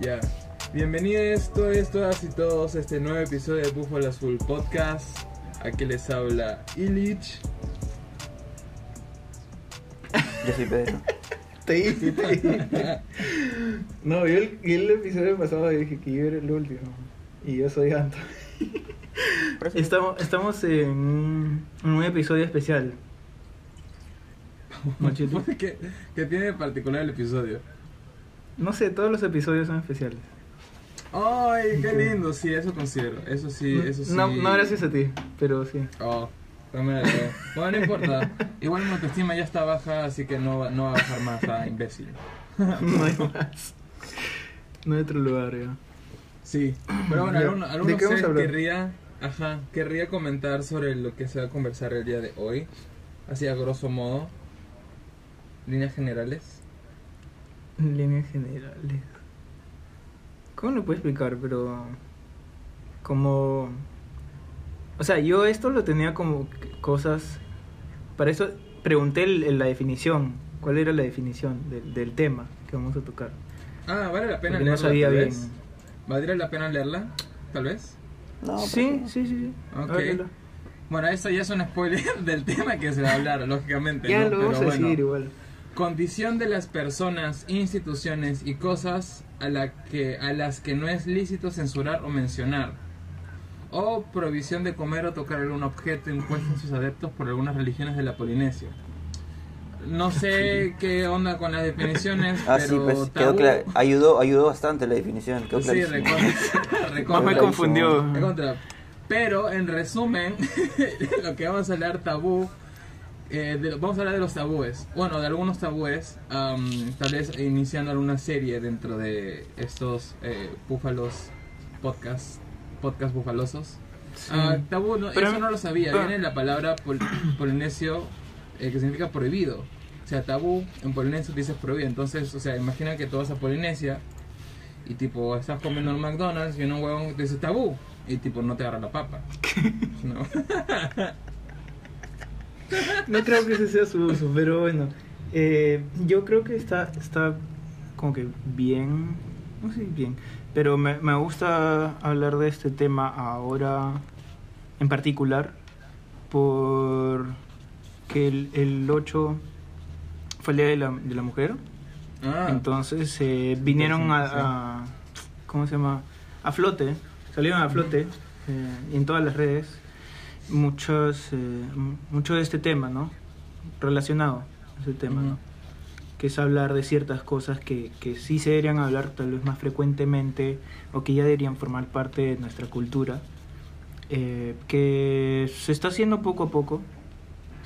Ya. Bienvenidos todos, todas y todos a este nuevo episodio de Búfalo Azul Podcast. Aquí les habla Illich. Yo soy Pedro. Te dije, te dije. No, yo el, yo el episodio pasado dije que yo era el último. Y yo soy Anto. Estamos, estamos en un, episodio especial. Mochito. ¿Qué, qué tiene de particular el episodio? No sé, todos los episodios son especiales. ¡Ay, qué lindo! Sí, eso considero. Eso sí, eso sí. No, no gracias a ti, pero sí. Oh, también la creo. Bueno, no importa. Igual mi autoestima ya está baja, así que no, va- no va a bajar más a imbécil. No hay más. No hay otro lugar ya. Sí, pero bueno, alguno, ¿de alguno hablar? querría, ajá, querría comentar sobre lo que se va a conversar el día de hoy, así a grosso modo, líneas generales. En líneas generales. ¿Cómo lo puedo explicar? Pero. Como. O sea, yo esto lo tenía como cosas. Para eso pregunté el- el- la definición. ¿Cuál era la definición del, del tema que vamos a tocar? Ah, vale la pena Porque no leerla, sabía tal bien. vez. ¿Valdría la pena leerla? Tal vez. No, sí, no. sí, sí, sí. Ok. Háblalo. Bueno, eso ya es un spoiler del tema que se va a hablar, lógicamente. Ya ¿no? lo vamos a bueno. decir igual. Condición de las personas, instituciones y cosas a, la que, a las que no es lícito censurar o mencionar. O prohibición de comer o tocar algún objeto impuesto en sus adeptos por algunas religiones de la Polinesia. No sé qué onda con las definiciones, Ah, pero sí, pues quedó tabú- clar- ayudó, ayudó bastante la definición. Quedó Sí, recontra, me confundió. Recontra. Pero en resumen, lo que vamos a hablar tabú, eh, de vamos a hablar de los tabúes. Bueno, de algunos tabúes, am, tal vez iniciando alguna serie dentro de estos eh, búfalos podcast, podcast bufalosos. Sí. Ah, tabú, no, Pero- eso no lo sabía. pero- Viene la palabra pol- polinesio, eh, que significa prohibido. O sea, tabú en polinesio dices prohibido. Entonces, o sea, imagina que tú vas a Polinesia y tipo estás comiendo en McDonald's y un huevón te dice tabú y tipo no te agarra la papa. No. No creo que ese sea su uso, pero bueno. eh, yo creo que está, está como que bien. No sé bien. Pero me, me gusta hablar de este tema ahora en particular. Porque el, el 8 fue el Día de la, de la Mujer. Ah, Entonces eh, vinieron a- ¿Cómo se llama? A flote. Salieron a flote eh, en todas las redes. Muchos, eh, mucho de este tema, ¿no? Relacionado a ese tema. ¿no? Que es hablar de ciertas cosas que, que sí se deberían hablar tal vez más frecuentemente o que ya deberían formar parte de nuestra cultura. eh, que se está haciendo poco a poco,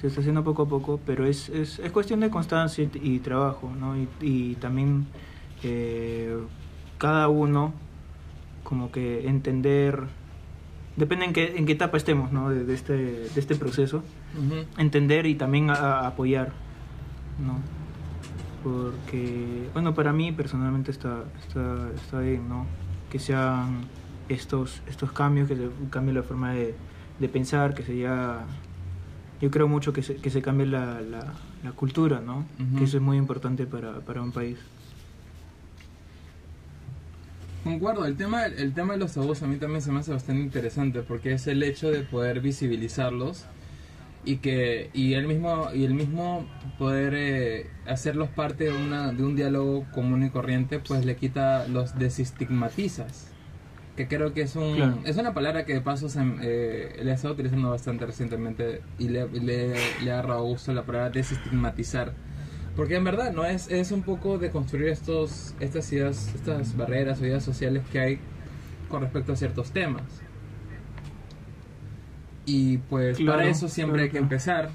se está haciendo poco a poco, pero es, es, es cuestión de constancia y, y trabajo, ¿no? Y, y también eh, cada uno como que entender, depende en qué, en qué etapa estemos, ¿no? De, de este, de este proceso, entender y también a- a apoyar, ¿no? Porque, bueno, para mí personalmente está, está, está bien, ¿no? Que sean estos, estos cambios, que se cambie la forma de, de pensar, que se ya... Yo creo mucho que se, que se cambie la, la, la cultura, ¿no? Que eso es muy importante para, para un país. Concuerdo, el tema, el tema de los tabús a mí también se me hace bastante interesante porque es el hecho de poder visibilizarlos y que y el mismo y el mismo poder eh, hacerlos parte de una de un diálogo común y corriente pues le quita los desestigmatizas que creo que es un Claro. es una palabra que de paso se, eh, le he estado utilizando bastante recientemente y le, le, le ha agarrado gusto la palabra desestigmatizar porque en verdad no es, es un poco de construir estos, estas ideas, estas barreras o ideas sociales que hay con respecto a ciertos temas. Y pues Claro, para eso siempre claro, hay que empezar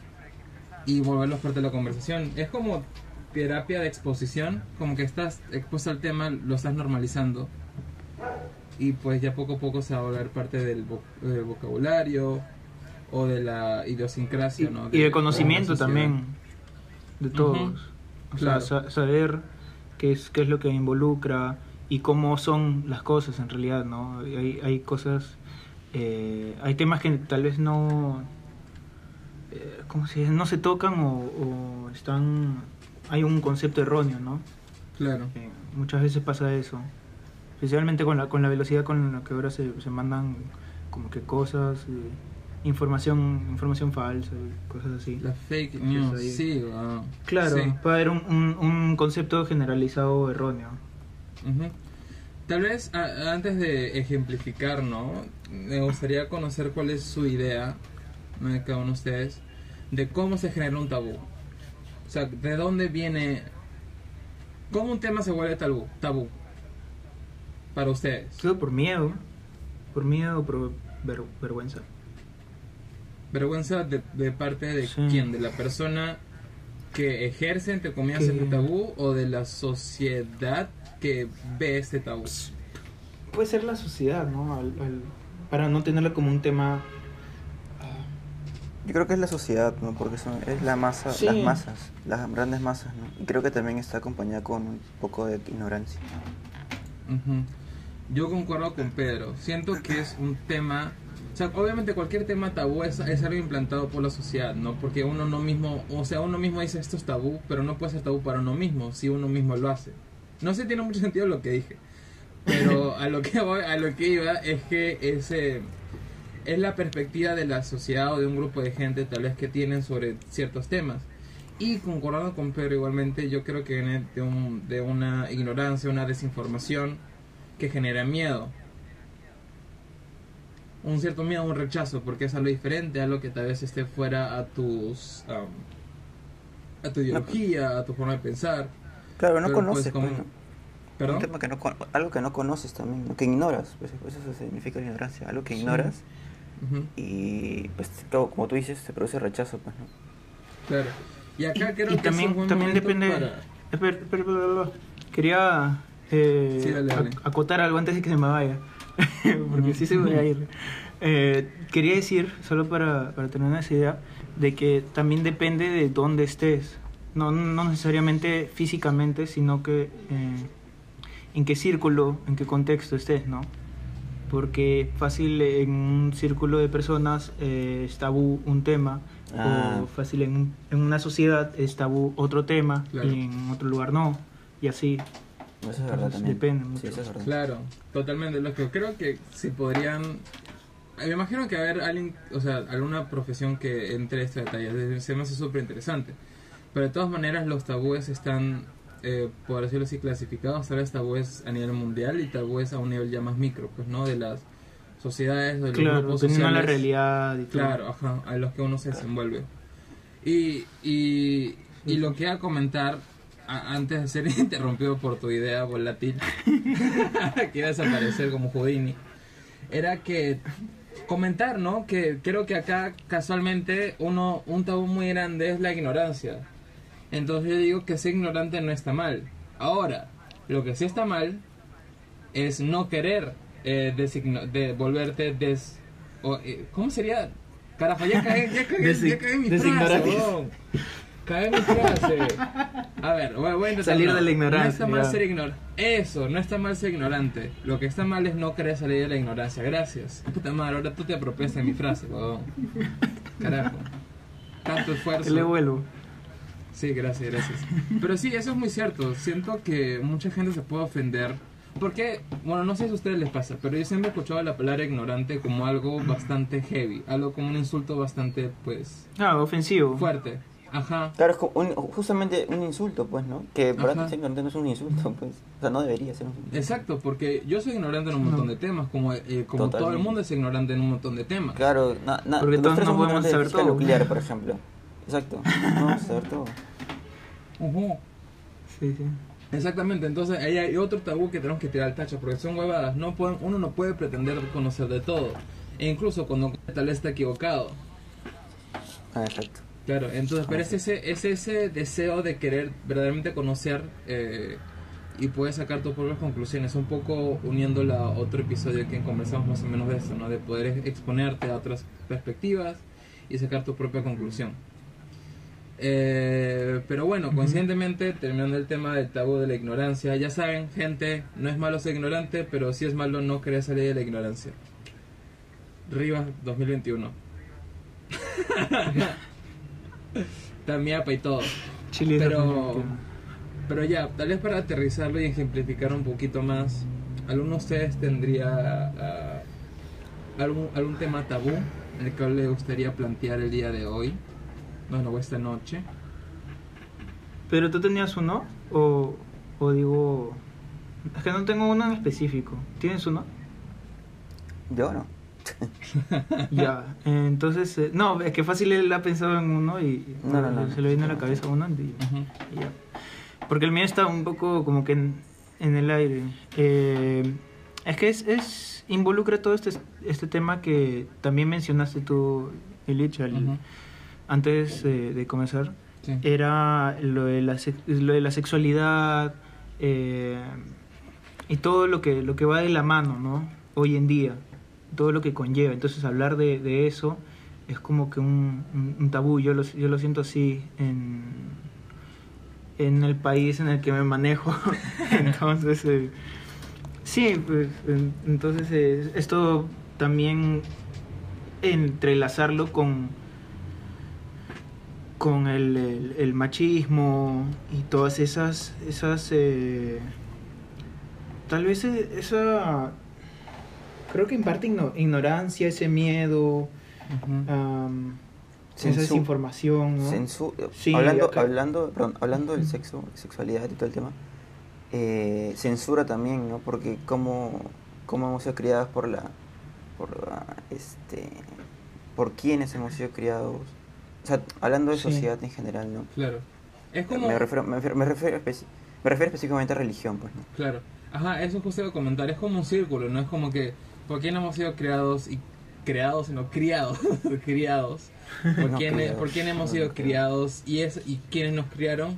y volverlos parte de la conversación. Es como terapia de exposición, como que estás expuesto al tema, lo estás normalizando. Y pues ya poco a poco se va a volver parte del eh, vocabulario o de la idiosincrasia, Y, ¿no? y de conocimiento también de todos. O claro. sea, sa- saber qué es, qué es lo que involucra y cómo son las cosas en realidad, ¿no? Hay, hay cosas, eh, hay temas que tal vez no, eh, ¿cómo se dice? No se tocan o, o están, hay un concepto erróneo, ¿no? Claro. Eh, muchas veces pasa eso. especialmente con la, con la velocidad con la que ahora se, se mandan como que cosas, eh, información información falsa, cosas así. La fake news, sí. Claro, Sí. puede haber un, un, un concepto generalizado erróneo. Tal vez a- antes de ejemplificar, ¿no? Me gustaría conocer cuál es su idea, cada uno de ustedes, de cómo se genera un tabú. O sea, de dónde viene... ¿Cómo un tema se vuelve tabú? Tabú. Para ustedes. Todo por miedo, por miedo o por ver- vergüenza. Vergüenza de, de parte de Sí. quién? ¿De la persona que ejerce, entre comillas, Que- este tabú o de la sociedad que ve este tabú? Puede ser la sociedad, ¿no? Al- al- para no tenerla como un tema... Yo creo que es la sociedad, ¿no? Porque son, es la masa, Sí. las masas, las grandes masas, ¿no? Y creo que también está acompañada con un poco de ignorancia. Ujú. Yo concuerdo con Pedro. Siento que es un tema. O sea, obviamente cualquier tema tabú es, es algo implantado por la sociedad, ¿no? Porque uno no mismo. O sea, uno mismo dice esto es tabú, pero no puede ser tabú para uno mismo si uno mismo lo hace. No sé, tiene mucho sentido lo que dije. Pero a lo que voy, a lo que iba es que ese es la perspectiva de la sociedad o de un grupo de gente tal vez que tienen sobre ciertos temas. Y concordando con Pedro igualmente, yo creo que viene de, un, de una ignorancia, una desinformación que genera miedo. Un cierto miedo, un rechazo, porque es algo diferente, algo que tal vez esté fuera a tus... am, a tu ideología, a tu forma de pensar. Claro, no Pero, pues, conoces, como- pues, ¿no? ¿Perdón? Un tema que no, algo que no conoces también, ¿no? que ignoras, pues, eso significa la ignorancia, algo que Sí. ignoras Ujú, y pues como tú dices, te produce rechazo, pues, ¿no? claro. Y acá creo y que también, es un buen también depende... para- Espera, espera, espera. Quería eh, Sí, dale, dale. ac- acotar algo antes de que se me vaya. Porque sí se me va a ir. Eh, quería decir, solo para, para tener una idea, de que también depende de dónde estés. No, no necesariamente físicamente, sino que eh, en qué círculo, en qué contexto estés, ¿no? Porque fácil en un círculo de personas eh, es tabú un tema, Ah. o fácil en, en una sociedad es tabú otro tema, Claro. y en otro lugar no, y así. Eso es verdad también. depende Sí, mucho. eso es verdad. Claro, totalmente. Lo que creo que si podrían. Me imagino que haber alguien, o sea, alguna profesión que entre este detalle. Se me hace súper interesante. Pero de todas maneras, los tabúes están, eh, por decirlo así, clasificados. Tal vez tabúes a nivel mundial y tabúes a un nivel ya más micro, pues, ¿no? De las sociedades, de los Claro, grupos de la sociales. realidad y todo. Claro, ajá, a los que uno se desenvuelve. Y, y, y lo que iba a comentar, antes de ser interrumpido por tu idea volátil, que iba a desaparecer como Houdini, era que comentar, ¿no? Que creo que acá casualmente uno un tabú muy grande es la ignorancia. Entonces yo digo que ser ignorante no está mal. Ahora, lo que sí está mal es no querer eh, designo- de volverte des... o, eh, ¿Cómo sería? Carajo, ya cagué, ya Desi- ya en mi frase, Cagué en mi frase. A ver, Salir no. de la ignorancia, No está mal ser ignorante. Eso, no está mal ser ignorante. Lo que está mal es no querer salir de la ignorancia. Gracias. Puta madre, ahora tú te apropias de mi frase, weón. Carajo. Tanto esfuerzo. Le vuelvo. Sí, gracias, gracias. Pero sí, eso es muy cierto. Siento que mucha gente se puede ofender. Porque, bueno, no sé si a ustedes les pasa, pero yo siempre he escuchado la palabra ignorante como algo bastante heavy, algo como un insulto bastante, pues, Ah, ofensivo. fuerte. Ajá. Claro, es como un- justamente un insulto, pues, ¿no? Que para Ajá. ti ser ignorante no es un insulto, pues. O sea, no debería ser un insulto. Exacto, porque yo soy ignorante en un montón No. de temas, como, eh, como todo el mundo es ignorante en un montón de temas. Claro, na, na, Porque todos no podemos saber todo. nuclear, por ejemplo. Exacto. No vamos a saber todo. Ujú. Sí, sí. Exactamente, entonces ahí hay otro tabú que tenemos que tirar al tacho, porque son huevadas. No pueden, uno no puede pretender conocer de todo, e incluso cuando tal vez está equivocado. Ah, exacto. Claro, entonces, pero es ese, es ese deseo de querer verdaderamente conocer eh, y puedes sacar tus propias conclusiones, un poco uniendo a otro episodio que conversamos más o menos de esto, ¿no? De poder ex- exponerte a otras perspectivas y sacar tu propia conclusión. Eh, pero bueno, Ujú. coincidentemente, terminando el tema del tabú de la ignorancia, ya saben, gente, no es malo ser ignorante, pero sí es malo no querer salir de la ignorancia. Rivas 2021. Tamiapa y todo. Chile Pero, pero ya, tal vez para aterrizarlo y ejemplificar un poquito más, ¿alguno de ustedes tendría ah, algún, algún tema tabú el cual le gustaría plantear el día de hoy? Bueno, o esta noche. ¿Pero tú tenías uno? O, o digo... Es que no tengo uno en específico. ¿Tienes uno? Yo no. ya, entonces... eh, no, es que fácil él ha pensado en uno y No, no, no, se le viene a la cabeza uno y, y ya. Porque el mío está un poco como que en, en el aire. Eh, es que es, es involucra todo este, este tema que también mencionaste tú, Illich, al- Ujú. antes eh, de comenzar. Sí. Era lo de la, lo de la sexualidad eh, y todo lo que, lo que va de la mano, ¿no? Hoy en día, todo lo que conlleva. Entonces hablar de, de eso es como que un, un- un tabú. Yo lo, yo lo siento así en, en el país en el que me manejo. entonces, eh, sí, pues en- entonces eh, esto también entrelazarlo con con el, el- el machismo y todas esas esas eh, tal vez esa creo que en parte igno- ignorancia ese miedo am, esa desinformación ¿no? Sí, hablando, acá- hablando, perdón, hablando del sexo, sexualidad y todo el tema, eh, censura también, ¿no? Porque como, como hemos sido criadas por la, por la, este, por quienes hemos sido criados, o sea, hablando de Sí. sociedad en general, ¿no? Claro. Es como... Me refiero, me refiero, me refiero, especi- me refiero específicamente a religión, pues, ¿no? Claro. Ajá, eso justo iba a comentar. Es como un círculo, ¿no? Es como que... ¿Por quién hemos sido creados y... Creados, no, criados. criados. ¿Por, No, quién, criados. ¿Por quién hemos No, sido criados. Y, es, y quiénes nos criaron.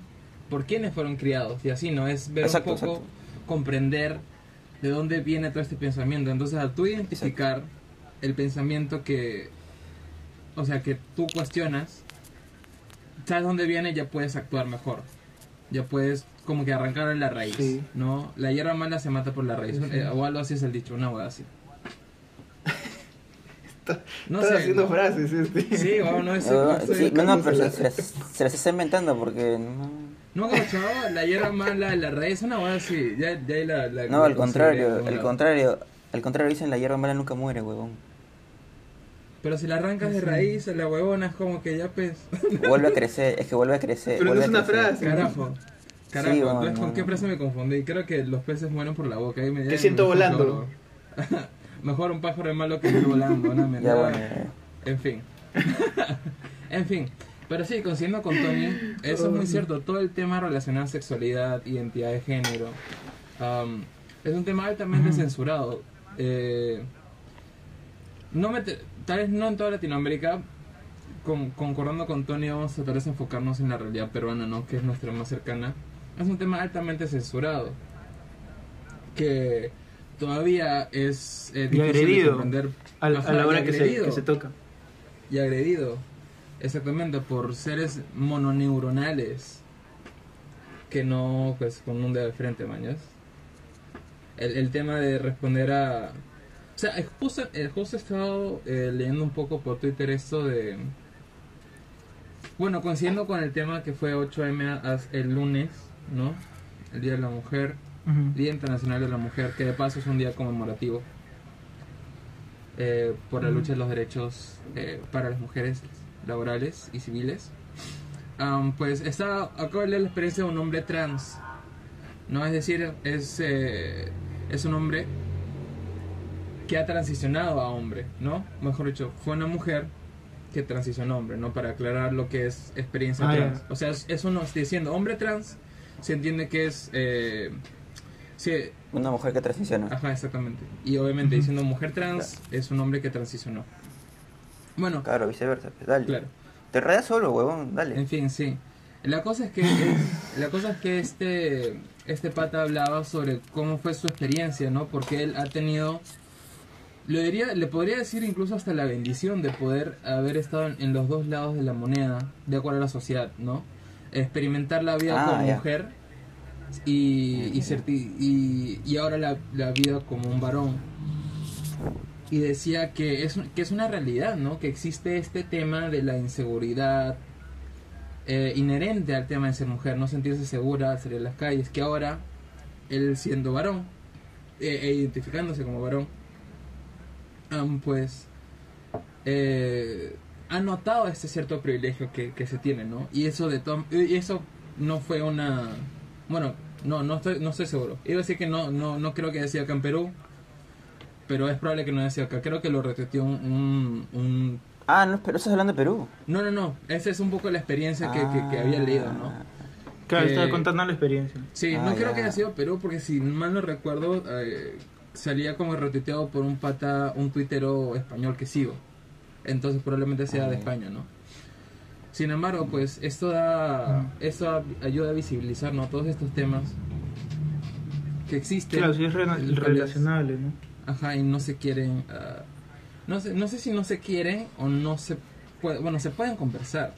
¿Por quiénes fueron criados? Y así, ¿no? Es ver Exacto, un poco... exacto. Comprender de dónde viene todo este pensamiento. Entonces, al tú identificar el pensamiento que... O sea, que tú cuestionas... Sabes dónde viene, ya puedes actuar mejor. Ya puedes como que arrancar en la raíz, Sí. ¿no? La hierba mala se mata por la raíz. Sí, sí. Eh, o algo así es el dicho, una hueá así. No Estás sé, haciendo no. frases este. Sí, o no, es, No, no, no, sé. sí, no, no, pero se, se se las, está inventando porque no, No, como chavo, la hierba mala, la raíz, una hueá así. Ya, ya la, la- no al contrario, al contrario, al contrario dicen la hierba mala nunca muere, huevón. Pero si la arrancas de raíz, la huevona es como que ya pues. Vuelve a crecer, es que vuelve a crecer. Pero no es una frase. Carajo. Carajo, Sí, entonces no, con no, qué no. frase me confundí. Creo que los peces mueren por la boca. Ahí me, Te siento me volando. Mejor un pájaro de malo que ir volando, una mierda. Bueno. En fin. en fin. Pero sí, coincidiendo con Tony, eso es muy cierto. Todo el tema relacionado a sexualidad, identidad de género, am, es un tema altamente Ujú. censurado. Eh, no me te- tal vez no en toda Latinoamérica, con- concordando con Tony, vamos a tal vez enfocarnos en la realidad peruana, ¿no? que es nuestra más cercana. Es un tema altamente censurado. Que todavía es eh, Y difícil de agredido. comprender. A la y hora que se, agredido que se toca. y agredido. Exactamente, por seres mononeuronales que no, pues, con un dedo de frente, mañas. El, el tema de responder a... O sea, justo, justo he estado eh, leyendo un poco por Twitter esto de... Bueno, coincidiendo con el tema que fue 8M as- el lunes, ¿no? El Día de la Mujer, Día Internacional de la Mujer, que de paso es un día conmemorativo eh, por la lucha de los derechos eh, para las mujeres laborales y civiles. Pues está, acabo de leer la experiencia de un hombre trans, ¿no? Es decir, es, eh, es un hombre que ha transicionado a hombre, ¿no? Mejor dicho, fue una mujer que transicionó a hombre, ¿no? Para aclarar lo que es experiencia Ah, trans. O sea, es- eso no estoy diciendo hombre trans, se entiende que es... Eh, sí, Una mujer que transiciona. Ajá, exactamente. Y obviamente diciendo mujer trans es un hombre que transicionó. Bueno, Claro, viceversa. pues, Dale. claro. Te enredas solo, huevón, dale. En fin, sí. La cosa es que es- la cosa es que este este pata hablaba sobre cómo fue su experiencia, ¿no? Porque él ha tenido lo diría, le podría decir incluso hasta la bendición de poder haber estado en, en los dos lados de la moneda, de acuerdo a la sociedad, ¿no? Experimentar la vida Ah, como mujer y, y, y, y ahora la, la vida como un varón. Y decía que es, que es una realidad, ¿no? Que existe este tema de la inseguridad eh, inherente al tema de ser mujer, no sentirse segura, salir a las calles, que ahora él siendo varón eh, e identificándose como varón, am, pues eh, ha notado este cierto privilegio que, que se tiene, ¿no? Y eso de to- y eso no fue una bueno, no no estoy no estoy seguro. Iba a decir que no no no creo que haya sido acá en Perú, pero es probable que no haya sido acá. Creo que lo retuiteó un, un, un- Ah, no, pero estás hablando de Perú. no no no, esa es un poco la experiencia que, que, que había leído, ¿no? Ah, Claro, Eh, estaba contando la experiencia. Sí, Ah, no creo que haya sido Perú porque si mal no recuerdo eh, salía como retuiteado por un pata, un tuitero español que sigo. Entonces probablemente sea Ah, de ya. España, ¿no? Sin embargo, pues esto da, esto da- ayuda a visibilizar, ¿no? Todos estos temas que existen. Claro, sí es relacionable, ¿no? Ajá, y no se quieren, ah, no sé, no sé si no se quieren o no se puede, bueno, se pueden conversar,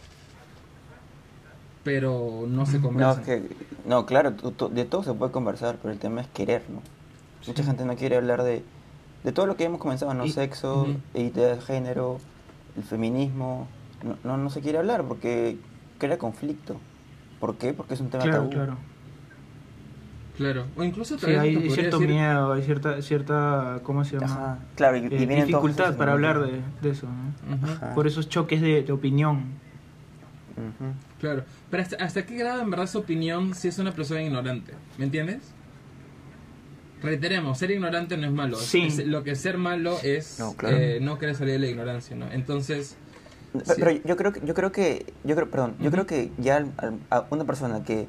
pero no se No, conversan. es que, no, claro, de todo se puede conversar, pero el tema es querer, ¿no? Mucha gente no quiere hablar de, de todo lo que hemos comenzado, ¿no? Y- Sexo, Ujú. identidad de género, el feminismo. No, no, no se quiere hablar porque crea conflicto. ¿Por qué? Porque es un tema Claro, tabú. claro. Claro, o incluso Sí, hay cierto decir- miedo, hay cierta, cierta ¿cómo se llama? Ajá, claro, y, y Eh, todos dificultad para hablar de, de eso, ¿no? Ujú, Ajá. Por esos choques de, de opinión. Claro, pero hasta, hasta qué grado en verdad su opinión si es una persona ignorante, ¿me entiendes? Reiteremos, ser ignorante no es malo. Sí. Es- lo que es ser malo es No, claro. eh, no querer salir de la ignorancia, ¿no? Entonces, Pero yo creo que, yo creo que, yo creo, perdón, yo creo que ya al- al- a una persona que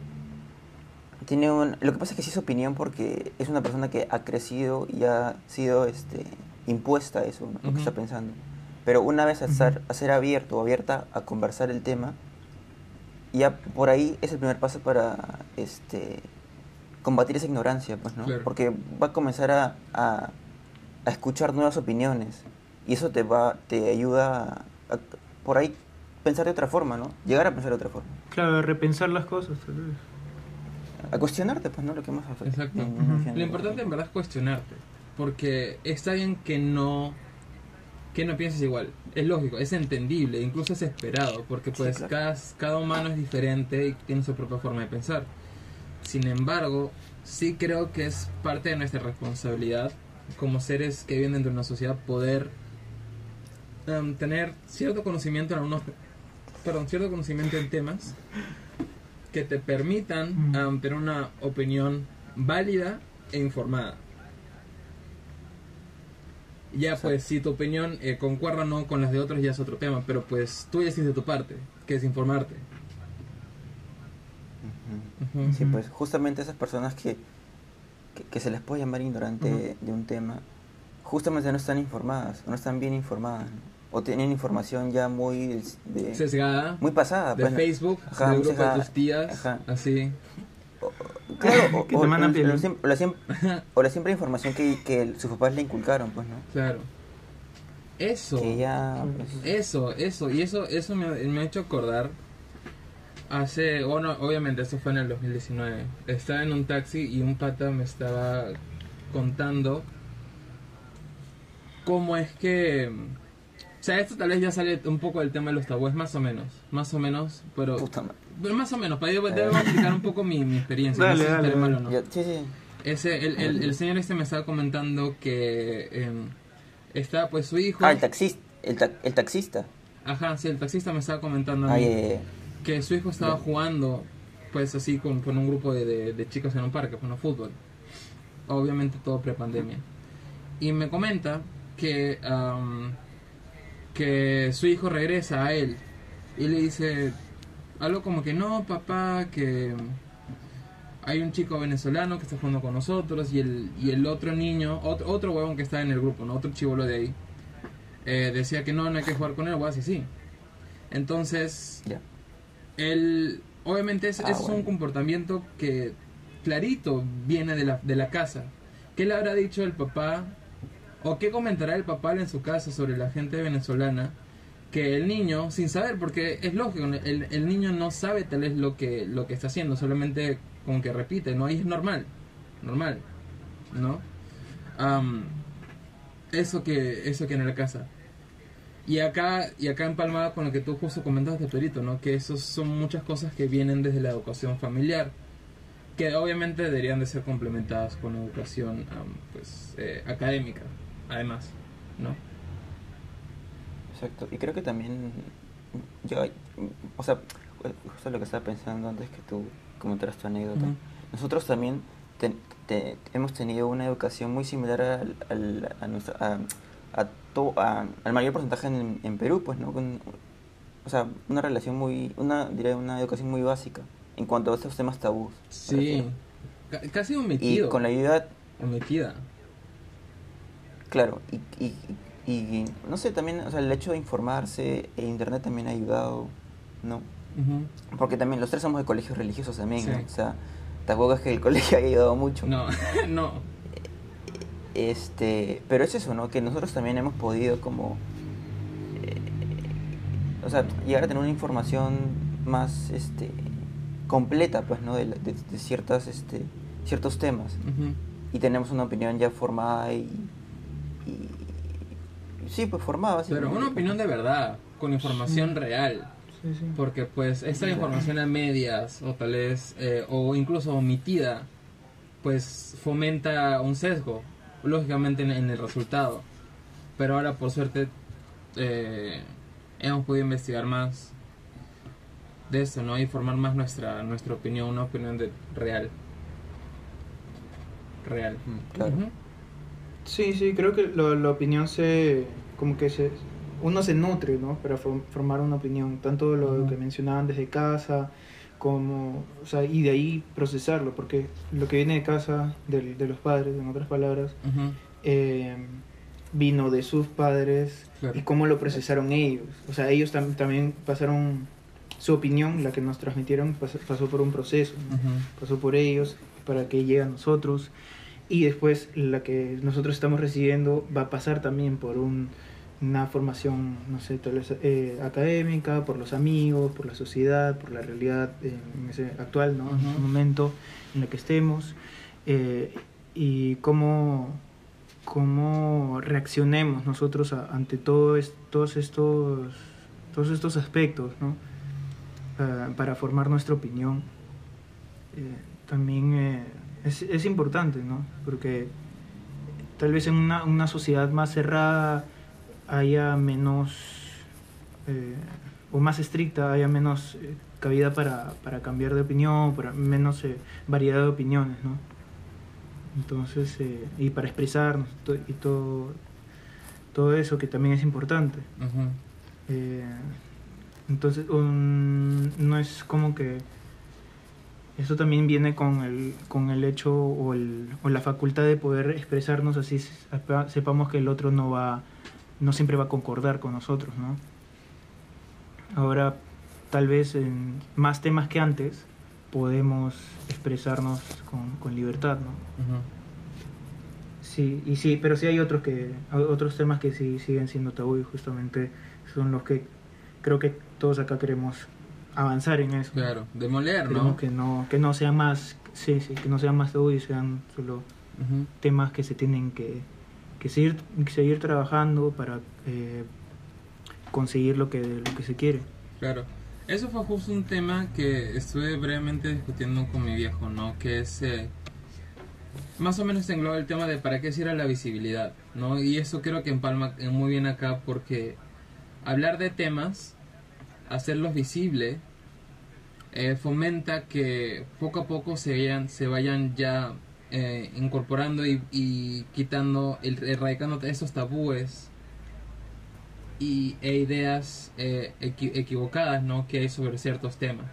tiene un, lo que pasa es que sí es opinión porque es una persona que ha crecido y ha sido, este, impuesta a eso, ¿no? lo que está pensando. Pero una vez a ser, a ser abierto o abierta a conversar el tema, ya por ahí es el primer paso para, este, combatir esa ignorancia, pues, ¿no? Claro. Porque va a comenzar a, a, a escuchar nuevas opiniones y eso te va, te ayuda a- por ahí pensar de otra forma, ¿no? Llegar a pensar de otra forma. Claro, repensar las cosas, tal vez. A cuestionarte, pues, ¿no? Lo que más Exacto. Lo importante en verdad es cuestionarte, porque está bien que no que no pienses igual, es lógico, es entendible, incluso es esperado, porque Sí, pues claro. cada, cada humano es diferente y tiene su propia forma de pensar. Sin embargo, sí creo que es parte de nuestra responsabilidad como seres que viven dentro de una sociedad poder em, tener cierto conocimiento en algunos perdón, cierto conocimiento en temas que te permitan em, tener una opinión válida e informada. Ya pues, si tu opinión eh, concuerda o no con las de otros ya es otro tema, pero pues tú ya hiciste tu parte, que es informarte. Sí, pues justamente esas personas que, que, que se les puede llamar ignorante de un tema, justamente no están informadas, no están bien informadas, ¿no? O tienen información ya muy, de- Sesgada, muy pasada. de pues. Facebook, Ajá, del grupo de tus tías, Ajá. así. Claro, o, Que o- o- la la siem- o la siempre información que, que sus papás le inculcaron, pues, ¿no? Claro. Eso. Que ya, pues, Eso, eso, y eso, eso me, me ha hecho acordar hace, bueno, obviamente eso fue en el 2019. Estaba en un taxi y un pata me estaba contando cómo es que, o sea, esto tal vez ya sale un poco del tema de los tabúes, más o menos, más o menos, pero, puta madre. pero más o menos, para yo debo explicar un poco mi, mi experiencia, Dale, no sé si dale, estaré mal o no. Ya, sí, sí. Ese, el, el, el señor este me estaba comentando que em, está pues su hijo. Ah, el taxista. El, ta- el taxista. Ajá, sí, el taxista me estaba comentando a mí ya, ya, ya. que su hijo estaba jugando, pues así, con, con un grupo de, de, de chicos en un parque, jugando fútbol. Obviamente todo prepandemia. Y me comenta que, am, que su hijo regresa a él y le dice algo como que no, papá, que hay un chico venezolano que está jugando con nosotros y el, y el otro niño, otro, otro huevón que está en el grupo, ¿no? otro chivolo de ahí, eh, decía que no, no hay que jugar con él, o así, sí. Entonces, Ya. él, obviamente es, Ah, es un comportamiento que clarito viene de la, de la casa. ¿Qué le habrá dicho el papá? ¿O qué comentará el papá en su casa sobre la gente venezolana? Que el niño, sin saber, porque es lógico, el, el niño no sabe tal vez lo que, lo que está haciendo, solamente como que repite, ¿no? Y es normal, normal, ¿no? Am, eso que eso que en la casa. Y acá, y acá empalmada con lo que tú justo comentas de Perito, ¿no? Que esos son muchas cosas que vienen desde la educación familiar. que obviamente deberían de ser complementadas con educación am, pues eh, académica además no Exacto, y creo que también, yo, o sea, justo lo que estaba pensando antes que tú comentaras tu anécdota, nosotros también te- te- hemos tenido una educación muy similar al, al- a nuestra- a- a to- a- al mayor porcentaje en, en Perú, pues, ¿no? Con- o sea, una relación muy, una, diré, una educación muy básica en cuanto a estos temas tabús. sí. casi Y omitido con la ayuda, omitida claro, y, y, y- no sé, también, o sea, el hecho de informarse, e internet también ha ayudado, ¿no? Porque también los tres somos de colegios religiosos también, ¿no? O sea, tampoco es que el colegio haya ayudado mucho. no no Este, pero es eso, ¿no? Que nosotros también hemos podido como, eh, o sea, llegar a tener una información más, este, completa, pues, ¿no? De, de- de ciertas, este, ciertos temas. Y tenemos una opinión ya formada y sí, pues formada. pero una opinión de verdad con información Sí. real Sí, sí. Porque pues esta información a medias o tal vez eh, o incluso omitida pues fomenta un sesgo lógicamente en, en el resultado. Pero ahora por suerte eh, hemos podido investigar más de esto, ¿no? Y formar más nuestra nuestra opinión, una opinión de real. Real. Claro. Sí, sí, creo que lo- la opinión se, como que se, uno se nutre, ¿no? Para form- formar una opinión, tanto lo que mencionaban desde casa, como, o sea, y de ahí procesarlo, porque lo que viene de casa, del- de los padres, en otras palabras, eh, vino de sus padres Claro. y cómo lo procesaron ellos. O sea, ellos tam- también pasaron su opinión, la que nos transmitieron, pas- pasó por un proceso, ¿no? Pasó por ellos para que llegue a nosotros y después la que nosotros estamos recibiendo va a pasar también por un- una formación, no sé, tal vez eh, académica, por los amigos, por la sociedad, por la realidad eh, en ese actual ¿no? En ese momento en el que estemos eh, y cómo, cómo reaccionemos nosotros a- ante todo es- todos estos todos estos aspectos ¿no? Ah, para formar nuestra opinión eh, también es, es importante, ¿no? Porque tal vez en una, una sociedad más cerrada haya menos, eh, o más estricta, haya menos eh, cabida para, para cambiar de opinión, para menos eh, variedad de opiniones, ¿no? Entonces, y para expresarnos to- y todo, todo eso que también es importante. Entonces, un- no es como que eso también viene con el, con el hecho o, el, o la facultad de poder expresarnos así, sepa- sepamos que el otro no va, no siempre va a concordar con nosotros, ¿no? Ahora, tal vez en más temas que antes, podemos expresarnos con, con libertad, ¿no? Sí, y sí, pero sí hay otros que otros temas que sí siguen siendo tabú y justamente son los que creo que todos acá queremos avanzar en eso. Claro, demoler, ¿no? que no que no sean más sí, sí, que no sean más tabú y sean solo temas que se tienen que, que seguir seguir trabajando para eh, conseguir lo que lo que se quiere. Claro. Eso fue justo un tema que estuve brevemente discutiendo con mi viejo, ¿no? Que es... eh, más o menos engloba el tema de para qué sirve la visibilidad, ¿no? Y eso creo que empalma muy bien acá porque hablar de temas, hacerlos visibles, eh, fomenta que poco a poco se vayan, se vayan ya eh, incorporando y, quitando, el- erradicando esos tabúes y, e ideas eh, equi- equivocadas ¿no? que hay sobre ciertos temas.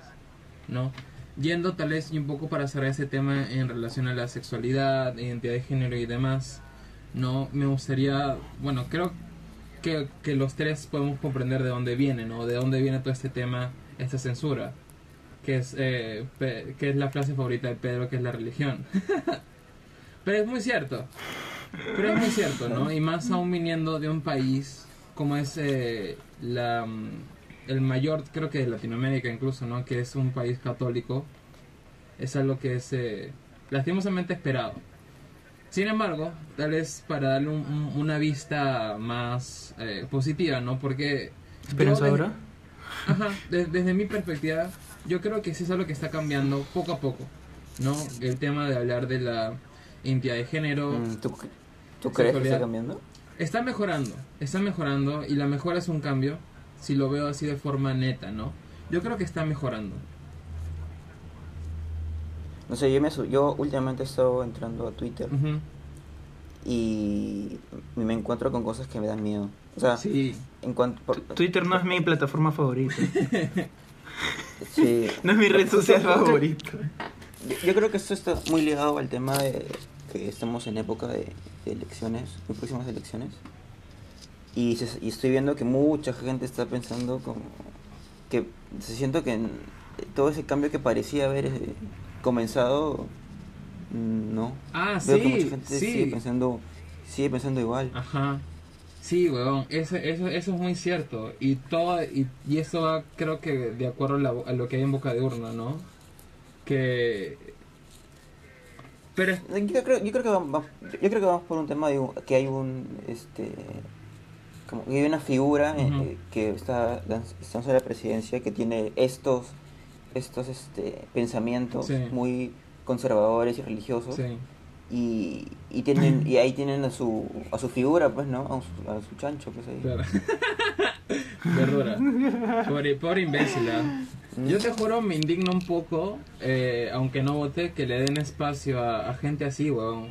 ¿no? Yendo tal vez un poco para cerrar ese tema en relación a la sexualidad, identidad de género y demás, no me gustaría, bueno, creo que, que los tres podemos comprender de dónde viene, ¿no? De dónde viene todo este tema, esta censura, que es, eh, que es la frase favorita de Pedro, que es la religión. Pero es muy cierto, pero es muy cierto, ¿no? Y más aún viniendo de un país como es eh, la, mm, el mayor, creo que de Latinoamérica incluso, ¿no? Que es un país católico, es algo que es eh, lastimosamente esperado. Sin embargo, tal vez para darle un- un- una vista más eh, positiva, ¿no? Porque... yo ¿Esperanzadora? desde- Ajá, de- desde mi perspectiva, yo creo que sí es algo que está cambiando poco a poco. ¿no? El tema de hablar de la identidad de género. Mm, ¿Tú, tú crees que está cambiando? Está mejorando, está mejorando y la mejora es un cambio, si lo veo así de forma neta, ¿no? Yo creo que está mejorando. No sé, yo, me, yo últimamente he estado entrando a Twitter y me encuentro con cosas que me dan miedo. O sea, Sí, en cuanto... por- Twitter no es mi plataforma favorita. sí, No es mi red social favorita. Yo, yo creo que esto está muy ligado al tema de que estamos en época de, de elecciones, muy próximas elecciones. Y, se- y estoy viendo que mucha gente está pensando como que se siento que todo ese cambio que parecía haber eh, comenzado, mm, no. Ah, Veo que mucha gente sí. sigue pensando, sigue pensando igual. Ajá. Sí, weón, eso, eso, eso es muy cierto. Y todo, y, y eso va, creo que de acuerdo a, la- a lo que hay en boca de urna, ¿no? Que... Pero Yo creo, yo creo que vamos, yo creo que vamos por un tema de que hay un este como que hay una figura eh, eh, que está lanzándose a la presidencia que tiene estos estos este pensamientos Sí. muy conservadores y religiosos Sí. y, y tienen y ahí tienen a su a su figura pues no a su, a su chancho pues ahí Claro. Verdura. Pobre, pobre imbécil, ¿ah? Yo te juro, me indigna un poco, eh, aunque no vote, que le den espacio a, a gente así, weón.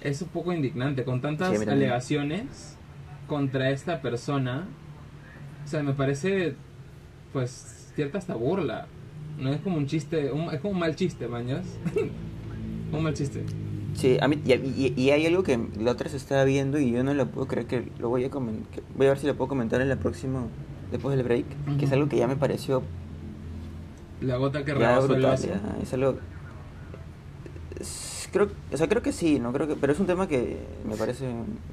Es un poco indignante, con tantas alegaciones contra esta persona. O sea, me parece, pues, cierta hasta burla. No es como un chiste, un- es como un mal chiste, mañas. un mal chiste. Sí, a mí, y, y- y hay algo que la otra se estaba viendo y yo no lo puedo creer que lo voy a comen- que voy a ver si lo puedo comentar en la próxima después del break, que es algo que ya me pareció La gota que rebasó el vaso. ya, es algo es- creo, o sea, creo que sí, no creo que, pero es un tema que me parece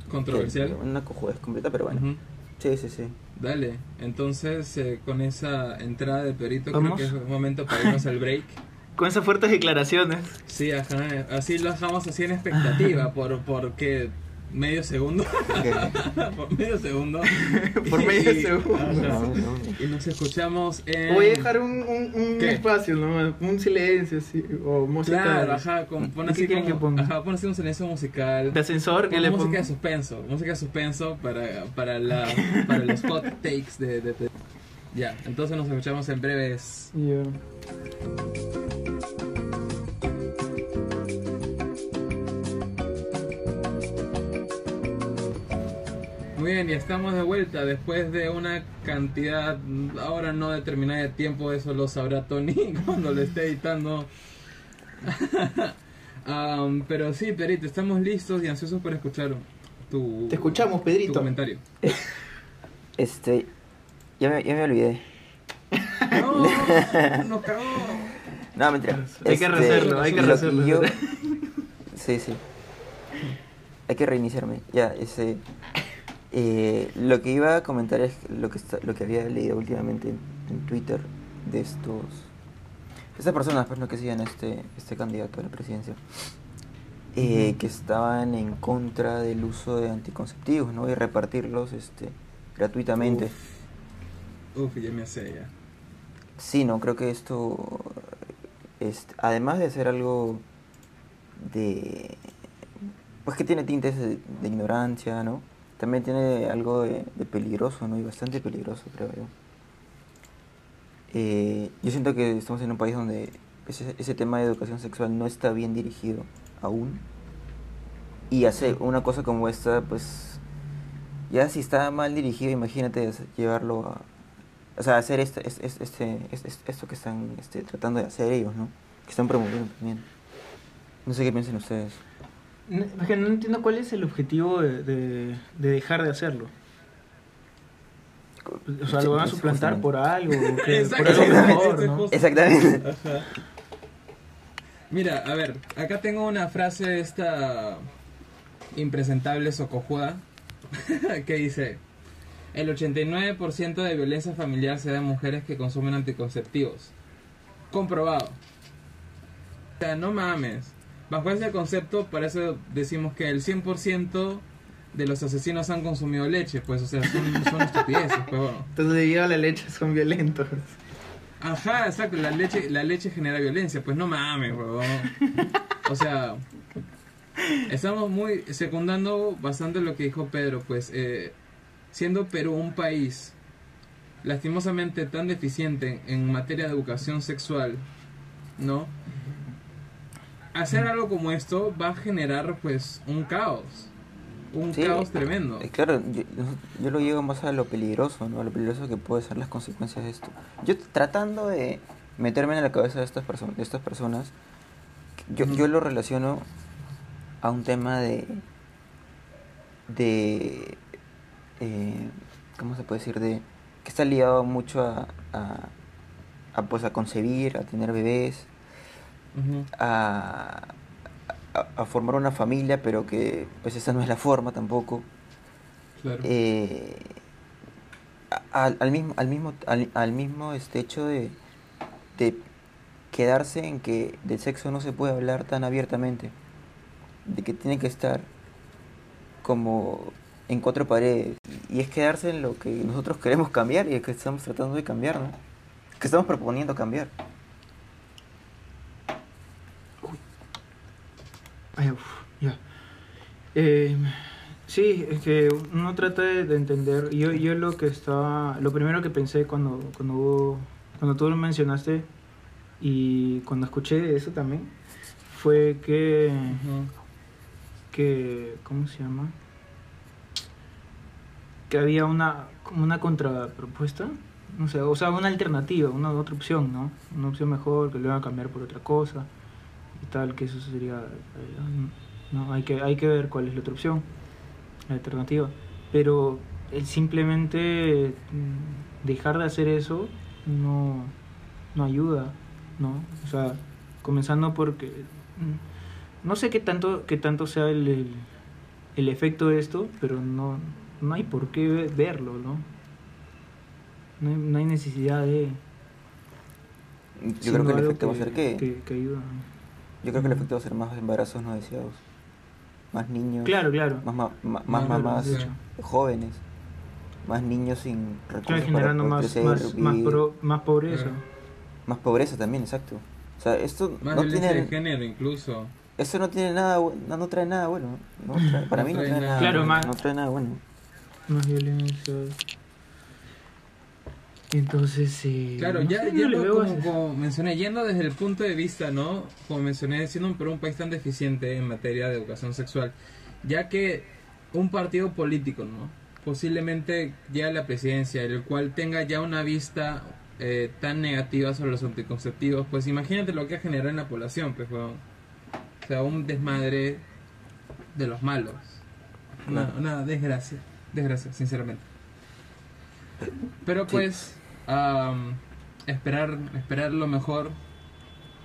Controversial. que- una cojudez completa, pero bueno. Sí, sí, sí. Dale, entonces eh, con esa entrada de perito creo que es momento para irnos al break. Con esas fuertes declaraciones. Sí, ajá, así lo dejamos así en expectativa por, por ¿qué? Medio segundo. por medio segundo. Por medio Y- segundo. ajá. No, no, no. Y nos escuchamos en... Voy a dejar un, un, un ¿Qué? espacio, ¿no? Un silencio, así. O música. Claro, ajá, con, pon ¿Qué así como, que ponga? ajá, pon así un silencio musical. De ascensor, Pon le música pongo. de suspenso, música de suspenso para, para, la, para los hot takes de, de- de- Ya, entonces nos escuchamos en breves. Ya. Muy bien, y estamos de vuelta después de una cantidad ahora no determinada de tiempo, eso lo sabrá Tony cuando lo esté editando. Am, pero sí, Perito, estamos listos y ansiosos por escuchar tu, Te escuchamos, tu Pedrito. comentario. Este ya me, ya me olvidé. No, nos cagó. No, mentira. Hay que Este, rehacerlo, hay que lo rehacerlo. yo- Sí, sí. Hay que reiniciarme. Ya, ese. Eh, lo que iba a comentar es lo que está, lo que había leído últimamente en, en Twitter de estos estas personas pues no que siguen este este candidato a la presidencia eh, que estaban en contra del uso de anticonceptivos no y repartirlos este gratuitamente. Uf, ya me hace ya. Sí, no, creo que esto, este, además de ser algo de, pues que tiene tintes de, de ignorancia, ¿no? También tiene algo de, peligroso, ¿no? Y bastante peligroso, creo yo. Eh, yo siento que estamos en un país donde ese, tema de educación sexual no está bien dirigido aún. Y hacer una cosa como esta, pues, ya si está mal dirigido, imagínate llevarlo a, o sea, hacer este- este- esto que están este, tratando de hacer ellos, ¿no? Que están promoviendo también. No sé qué piensan ustedes. No, es que no entiendo cuál es el objetivo de, de, de dejar de hacerlo. O sea, lo van a suplantar por algo, que- por Exacto, algo ese- mejor, ese ¿no? justo- Exactamente. Ajá. Mira, a ver, acá tengo una frase de esta impresentable socojuda que dice: El 89% de violencia familiar se da en mujeres que consumen anticonceptivos. Comprobado. O sea, no mames. Bajo ese concepto, para eso decimos que el 100% de los asesinos han consumido leche. Pues, o sea, son, son estupideces, pues bueno. Entonces, debido a la leche, son violentos. Ajá, exacto, la leche, la leche genera violencia, pues no mames, huevón. O sea, estamos muy secundando bastante lo que dijo Pedro, pues eh, siendo Perú un país lastimosamente tan deficiente en materia de educación sexual, ¿no? Hacer algo como esto va a generar pues un caos, un Sí, caos tremendo. eh, Claro, yo, yo lo llevo más a lo peligroso, ¿no? A lo peligroso que puede ser las consecuencias de esto. Yo tratando de meterme en la cabeza de estas, personas de estas personas, yo, yo lo relaciono a un tema de... de... eh, ¿Cómo se puede decir? De que está ligado mucho a, a, a, pues, a concebir, a tener bebés, A, a, a formar una familia, pero que pues esa no es la forma tampoco. Claro. Eh, al, al mismo, al mismo, al, al mismo este hecho de, de quedarse en que del sexo no se puede hablar tan abiertamente, de que tiene que estar como en cuatro paredes, y es quedarse en lo que nosotros queremos cambiar y es que estamos tratando de cambiar, ¿no? Que estamos proponiendo cambiar. Ay, uf, ya. Eh, sí, es que uno trata de, de entender. Yo, yo lo que estaba. Lo primero que pensé cuando, cuando, hubo- cuando tú lo mencionaste y cuando escuché eso también fue que. Que ¿Cómo se llama? Que había una, una contrapropuesta. No sé, o sea, una alternativa, una otra opción, ¿no? Una opción mejor, que lo iban a cambiar por otra cosa y tal, que eso sería... eh, No, hay que, hay que ver cuál es la otra opción, la alternativa. Pero el simplemente mm, dejar de hacer eso no, no ayuda, ¿no? O sea, comenzando porque... mm, No sé qué tanto, qué tanto sea el, el, el efecto de esto, pero no, no hay por qué ve- verlo, ¿no? No hay, no hay necesidad de... Yo creo que el efecto va a ser que, que, que ayuda. Yo creo que el efecto va a ser más embarazos no deseados, más niños, Claro, claro. más, ma- ma- Más más mamás hecho. jóvenes, más niños sin recursos Claro, para generando poder más, más, más, pro- más pobreza. Claro. Más pobreza también, exacto. O sea, esto Más no violencia de tiene, género incluso. eso no tiene nada, no, no trae nada bueno. No trae- para No mí no trae nada. nada, Claro, bueno, más- no trae nada bueno. Más violencia. Entonces, eh, Claro, no ya sé, no yendo, le veo como, como mencioné, yendo desde el punto de vista, ¿no? Como mencioné, siendo un, Perú un país tan deficiente en materia de educación sexual, ya que un partido político, ¿no? Posiblemente ya la presidencia, el cual tenga ya una vista eh, tan negativa sobre los anticonceptivos, pues imagínate lo que ha generado en la población, pues, weón. O sea, un desmadre de los malos. Una, una desgracia, desgracia, sinceramente. Pero Sí. Am, esperar, esperar lo mejor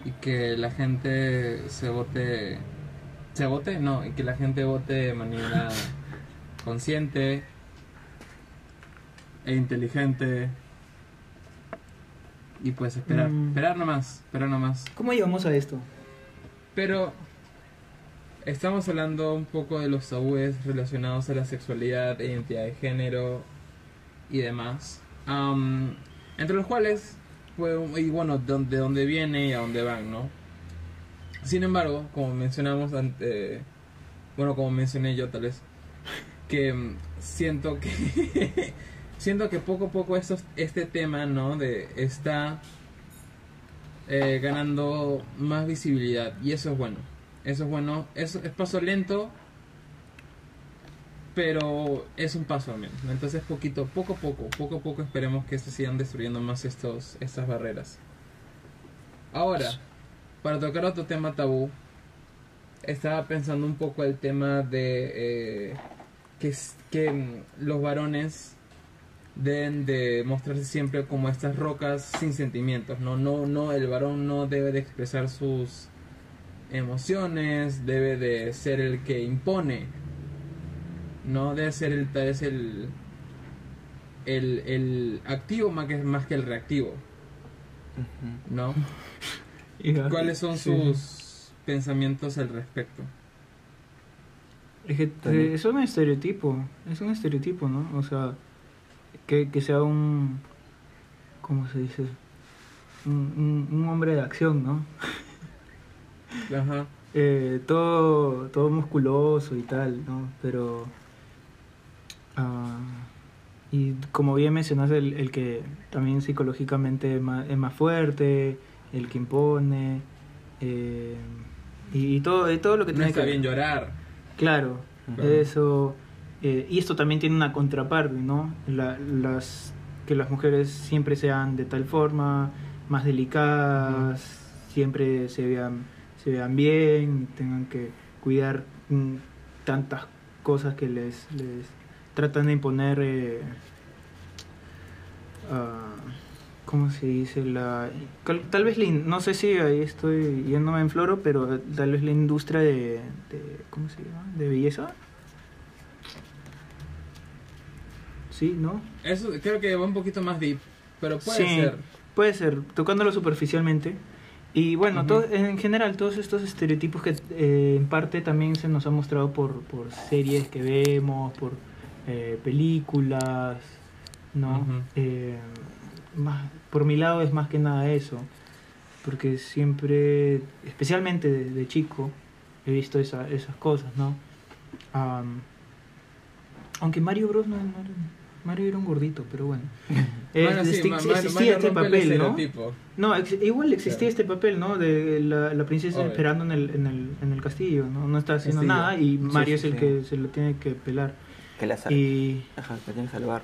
y que la gente se vote, se vote, no, y que la gente vote de manera consciente e inteligente y pues esperar, Mm. esperar nomás, esperar nomás. ¿Cómo llegamos a esto? Pero estamos hablando un poco de los tabúes relacionados a la sexualidad, identidad de género y demás. Am, entre los cuales, y bueno, de dónde- de dónde viene y a dónde van, ¿no? Sin embargo, como mencionamos ante, bueno, como mencioné yo tal vez, que mm, siento que siento que poco a poco estos, este tema, ¿no? De está eh, ganando más visibilidad y eso es bueno. Eso es bueno. Es, es paso lento, pero es un paso al menos. ¿no? Entonces poquito, poco a poco, poco a poco esperemos que se sigan destruyendo más estos, estas barreras. Ahora, para tocar otro tema tabú, estaba pensando un poco el tema de eh, que, que mm, los varones deben de mostrarse siempre como estas rocas sin sentimientos, no, no, no, el varón no debe de expresar sus emociones, debe de ser el que impone, no debe ser el tal vez el el, el activo más que, más que el reactivo. ¿no? ¿Cuáles son sí. sus pensamientos al respecto? Es que También. es un estereotipo, es un estereotipo, ¿no? O sea, que, que sea un... ¿Cómo se dice? un, un- un hombre de acción, ¿no? Ajá. Eh, todo, todo musculoso y tal, ¿no? Pero... ah, y como bien mencionas, el, el que también psicológicamente es más, es más fuerte, el que impone, eh, y, y todo, y todo lo que No tiene está que bien llorar. Claro, Claro. eso. eh, y esto también tiene una contraparte, ¿no? La- las, que las mujeres siempre sean de tal forma, más delicadas, siempre se vean, se vean bien, tengan que cuidar mm, tantas cosas que les, les tratan de imponer. eh, ah, ¿Cómo se dice? La, tal vez, la no sé si ahí estoy yéndome en floro, pero tal vez la industria de, de ¿cómo se llama? ¿De belleza? Sí, ¿no? Eso creo que va un poquito más deep, pero puede Sí, ser. Puede ser, tocándolo superficialmente. Y bueno, todo- en general, todos estos estereotipos que eh, en parte también se nos han mostrado por, por series que vemos, por eh, películas, ¿no? Eh, más, por mi lado es más que nada eso, porque siempre, especialmente de, de chico, he visto esa- esas cosas, ¿no? Am, aunque Mario Bros no, no era, Mario era un gordito, pero bueno. Sí, Ma- existía Mario este papel, ¿no? No, ex- igual existía Claro. este papel, ¿no? De la, la princesa Obvio. esperando en el, en, el, en el castillo, ¿no? No está haciendo Castillo. nada y Mario sí, es el sí. que se lo tiene que pelar. Que la sal- Y Ajá, que tiene que salvar.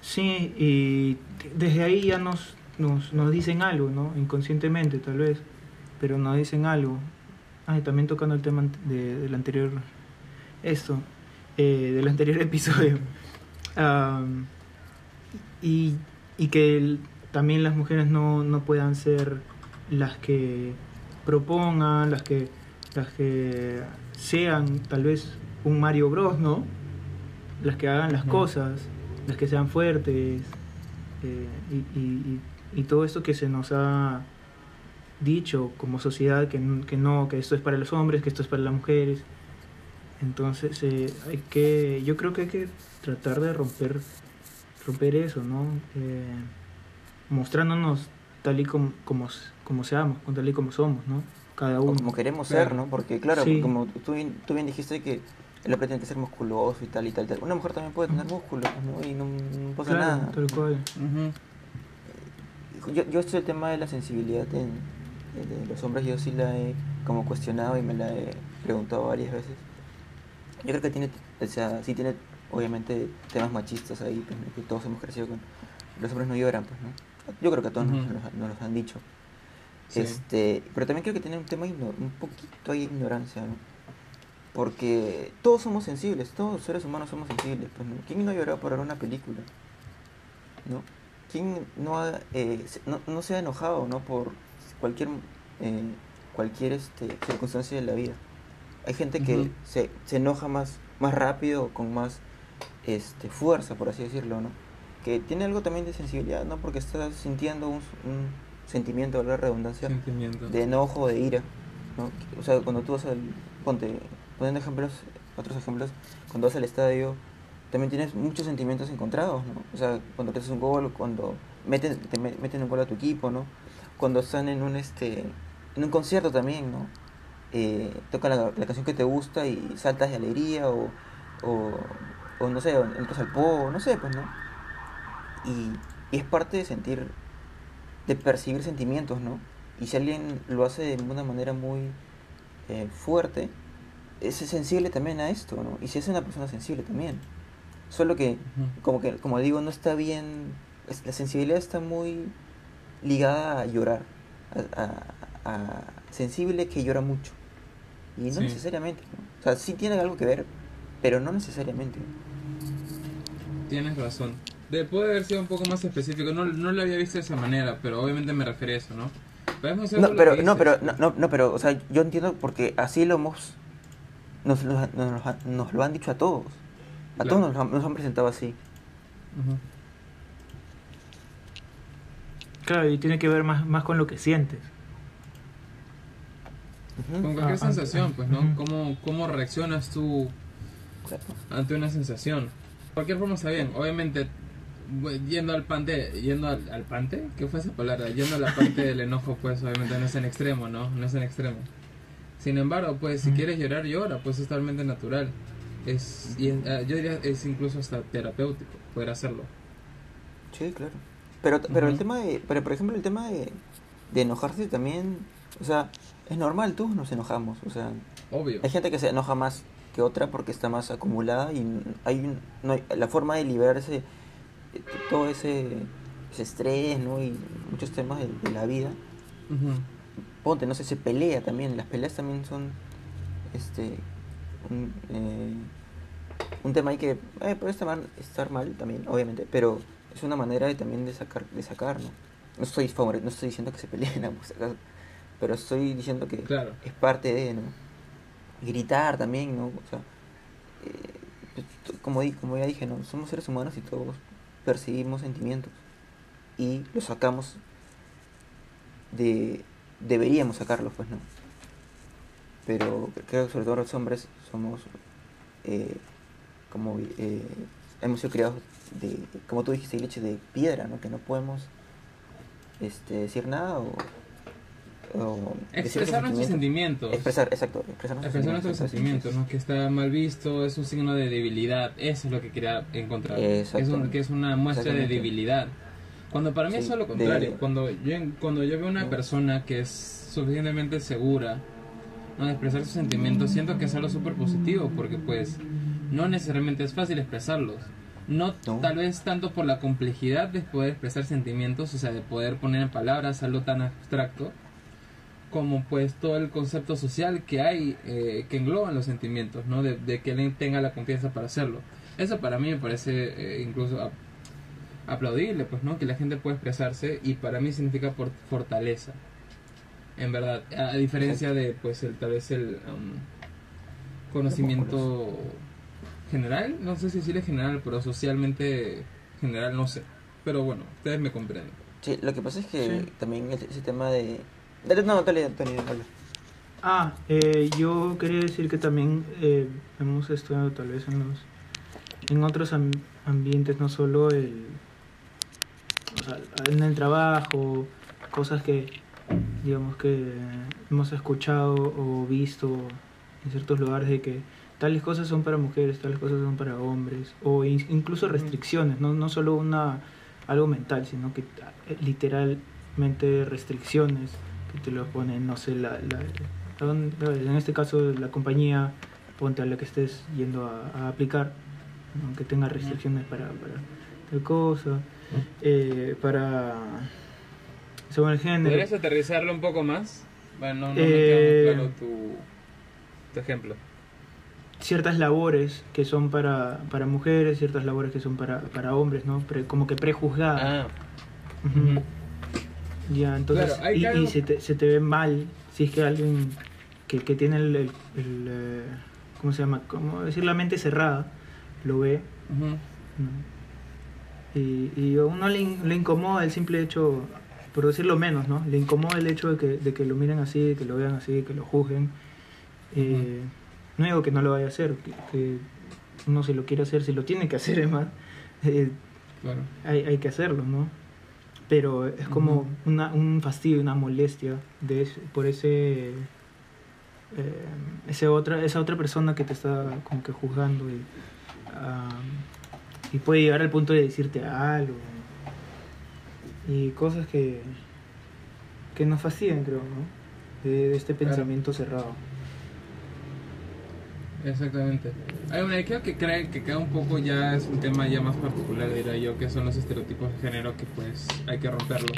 sí, y desde ahí ya nos, nos, nos dicen algo, ¿no? Inconscientemente tal vez, pero nos dicen algo. Ah, y también tocando el tema de, del anterior, esto, eh, del anterior episodio. Y, y que el- también las mujeres no, no puedan ser las que propongan, las que, las que sean tal vez un Mario Bros, ¿no? Las que hagan las cosas, las que sean fuertes, eh, y, y- y- y todo esto que se nos ha dicho como sociedad que, n- que no, que esto es para los hombres, que esto es para las mujeres. Entonces eh, hay que, yo creo que hay que tratar de romper, romper eso, ¿no? Eh, mostrándonos tal y como, como, como seamos, con tal y como somos, ¿no? Cada O uno. como queremos ser, ¿no? Porque, claro, Sí. como tú bien, tú bien dijiste que el hombre tiene que ser musculoso y tal y tal, y tal. Una mujer también puede tener músculos, ¿no? Y no, no pasa Claro, nada. tal cual. Yo, yo esto el tema de la sensibilidad en, de los hombres, yo sí la he como cuestionado y me la he preguntado varias veces. Yo creo que tiene, o sea, sí tiene obviamente temas machistas ahí, pues, que todos hemos crecido con... Los hombres no lloran, pues, ¿no? Yo creo que a todos nos, nos- nos los han dicho. Sí. Este, pero también creo que tiene un tema un poquito ahí de ignorancia, ¿no? Porque todos somos sensibles, todos los seres humanos somos sensibles, pues, ¿no? ¿Quién no lloró por ver una película? ¿No? ¿Quién no, ha, eh, se- no, no se ha enojado, ¿no? Por cualquier, eh, cualquier este, circunstancia de la vida. Hay gente que se, se enoja más, más rápido, con más este, fuerza, por así decirlo, ¿no? Que tiene algo también de sensibilidad, ¿no? Porque está sintiendo un, un sentimiento, valga la redundancia, Sentimiento. de enojo, de ira, ¿no? O sea, cuando tú vas al, ponte, poniendo ejemplos, otros ejemplos, cuando vas al estadio, también tienes muchos sentimientos encontrados, ¿no? O sea, cuando te haces un gol, cuando meten, te me- meten un gol a tu equipo, ¿no? Cuando están en un, este, en un concierto también, ¿no? Eh, toca la, la canción que te gusta y saltas de alegría o, o, no sé, entras al pogo, no sé, pues, ¿no? Y, y es parte de sentir, de percibir sentimientos, ¿no? Y si alguien lo hace de una manera muy eh, fuerte, es sensible también a esto, ¿no? Y si es una persona sensible también. Solo que, Ujú. como que, como digo, no está bien, es- la sensibilidad está muy ligada a llorar, a, a- a sensible que llora mucho. Y no Sí. necesariamente, ¿no? O sea, sí tiene algo que ver, pero no necesariamente. Tienes razón. De, puede haber sido un poco más específico. No, no lo había visto de esa manera, pero obviamente me refería a eso, ¿no? No, pero, no, pero, no, no, no, pero, o sea, yo entiendo porque así lo hemos, nos, nos, nos- nos lo han dicho a todos. A Claro. todos nos, han- nos han presentado así. Claro, y tiene que ver más, más con lo que sientes. Con cualquier Ah, ah, sensación, ah, pues, ¿no? ujú. ¿Cómo, ¿Cómo reaccionas tú ante una sensación? De cualquier forma está bien. Obviamente, yendo al pante, yendo al, al pante, ¿qué fue esa palabra? Yendo a la parte del enojo, pues obviamente no es en extremo, ¿no? No es en extremo. Sin embargo, pues si Mm. quieres llorar, llora, pues es totalmente natural. Es, y es- ah, yo diría es incluso hasta terapéutico poder hacerlo. Sí, claro. Pero, pero el tema de, pero por ejemplo el tema de, de enojarse también, o sea, es normal, todos nos enojamos, o sea, Obvio. hay gente que se enoja más que otra porque está más acumulada y n- hay, un- no hay la forma de liberarse t- todo ese, ese estrés, ¿no? Y muchos temas de, de la vida. Ujú. Ponte, no sé, se pelea también, las peleas también son, este, un, eh, un tema ahí que eh, puede estar mal, estar mal también, obviamente, pero es una manera de, también de sacar, de sacar, ¿no? No estoy, no estoy diciendo que se peleen, ambos, pero estoy diciendo que Claro. es parte de, ¿no? Gritar también, ¿no? O sea, eh, como, di- como ya dije, ¿no? Somos seres humanos y todos percibimos sentimientos y los sacamos de... Deberíamos sacarlos, pues, ¿no? Pero creo que sobre todo los hombres somos eh, como eh, hemos sido criados de, como tú dijiste, leche de piedra, ¿no? Que no podemos este, decir nada o, Expresar nuestros sentimientos. Expresar, exacto, expresar nuestros Expresar nuestros expresar sentimientos, ¿no? Que está mal visto, es un signo de debilidad. Eso es lo que quería encontrar. Es, un- que es una muestra de debilidad. Cuando para mí Sí, es lo de- contrario. Cuando yo cuando yo veo una persona que es suficientemente segura ¿no? de expresar sus sentimientos, siento que es algo súper positivo porque pues no necesariamente es fácil expresarlos. No, No. tal vez tanto por la complejidad de poder expresar sentimientos, o sea, de poder poner en palabras algo tan abstracto, como pues todo el concepto social que hay eh, que engloban los sentimientos, ¿no? De, de que él tenga la confianza para hacerlo. Eso para mí me parece eh, incluso aplaudible, pues, ¿no? Que la gente pueda expresarse y para mí significa por- fortaleza. En verdad, a, diferencia de pues el tal vez el um, conocimiento general, no sé si decirle general, pero socialmente general, no sé. Pero bueno, ustedes me comprenden. Sí, lo que pasa es que Sí. también el- ese tema de... Dale, no, dale, dale, dale. Ah, eh, yo quería decir que también eh, hemos estudiado tal vez en los en otros am- ambientes, no solo el en el trabajo, cosas que digamos que hemos escuchado o visto en ciertos lugares de que tales cosas son para mujeres, tales cosas son para hombres, o in- incluso restricciones, no, no solo una algo mental, sino que eh, literalmente restricciones que te lo ponen, no sé, la, la- a dónde- en este caso la compañía, ponte a la que estés yendo a, a aplicar, aunque tenga restricciones para, para tal cosa, eh, para según el género. ¿Podrías aterrizarlo un poco más? Bueno, no, no me Eh, queda muy claro tu, tu ejemplo. ciertas labores que son para, para mujeres, ciertas labores que son para, para hombres, ¿no? Pre- como que prejuzgadas. Ah, Ujú. ujú. Ya, entonces, Claro, y, algo- se, te, se te ve mal si es que alguien que, que tiene el, el- el, eh, ¿cómo se llama? ¿Cómo decir? La mente cerrada, lo ve. ¿no? Y, y a uno le, in- le incomoda el simple hecho, por decirlo menos, ¿no? Le incomoda el hecho de que, de que lo miren así, de que lo vean así, de que lo juzguen. Eh, No digo que no lo vaya a hacer, que, que uno si lo quiere hacer, si lo tiene que hacer, es más, eh, Claro. hay, hay que hacerlo, ¿no? Pero es como una, un fastidio, una molestia de ese- por ese, eh, ese otra, esa otra persona que te está como que juzgando y, ah, y puede llegar al punto de decirte algo y cosas que, que nos fastidian, creo, ¿no? De, de este Claro. pensamiento cerrado. Exactamente. Hay una creo que cree que queda un poco ya es un tema ya más particular diría yo que son los estereotipos de género que pues hay que romperlos.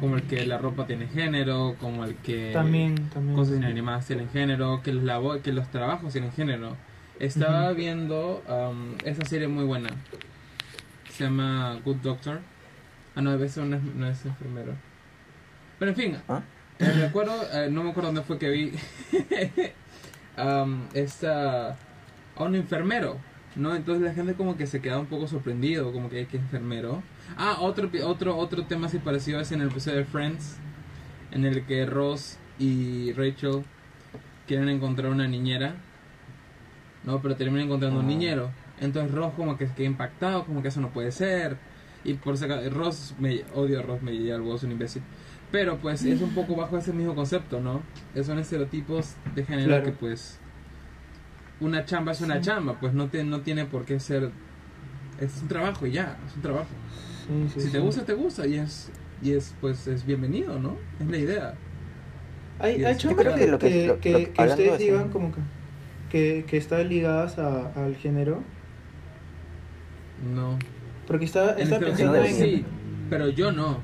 Como el que la ropa tiene género, como el que También, también. cosas inanimadas tienen género, que los que los trabajos tienen género. Estaba viendo um, esta serie muy buena. Se llama Good Doctor. Ah, no, debe ser no es, no es enfermero. Pero en fin, ¿Ah? eh, me acuerdo, eh, no me acuerdo dónde fue que vi um, esta, a un enfermero, ¿no? Entonces la gente como que se queda un poco sorprendido, como que que enfermero. Ah, otro, otro, otro tema así parecido es en el episodio de Friends, en el que Ross y Rachel quieren encontrar una niñera, ¿no? Pero terminan encontrando un Ah. niñero. Entonces Ross como que queda impactado, como que eso no puede ser. Y por si acaso, Ross, me, odio a Ross Meyer, vos un imbécil. Pero pues es un poco bajo ese mismo concepto, ¿no? Son estereotipos de género Claro. que pues una chamba es una Sí. chamba, pues no, te, no tiene por qué ser... Es un trabajo y ya, es un trabajo. Sí, sí, Si te sí. gusta, te gusta y es, y es pues es bienvenido, ¿no? Es la idea. Hay, Yo hay creo chambas que que, lo que- lo- ustedes de eso- digan como que, que, que están ligadas a- al género. No. Porque estaba, En estaba este pensando en... sí, pero yo no.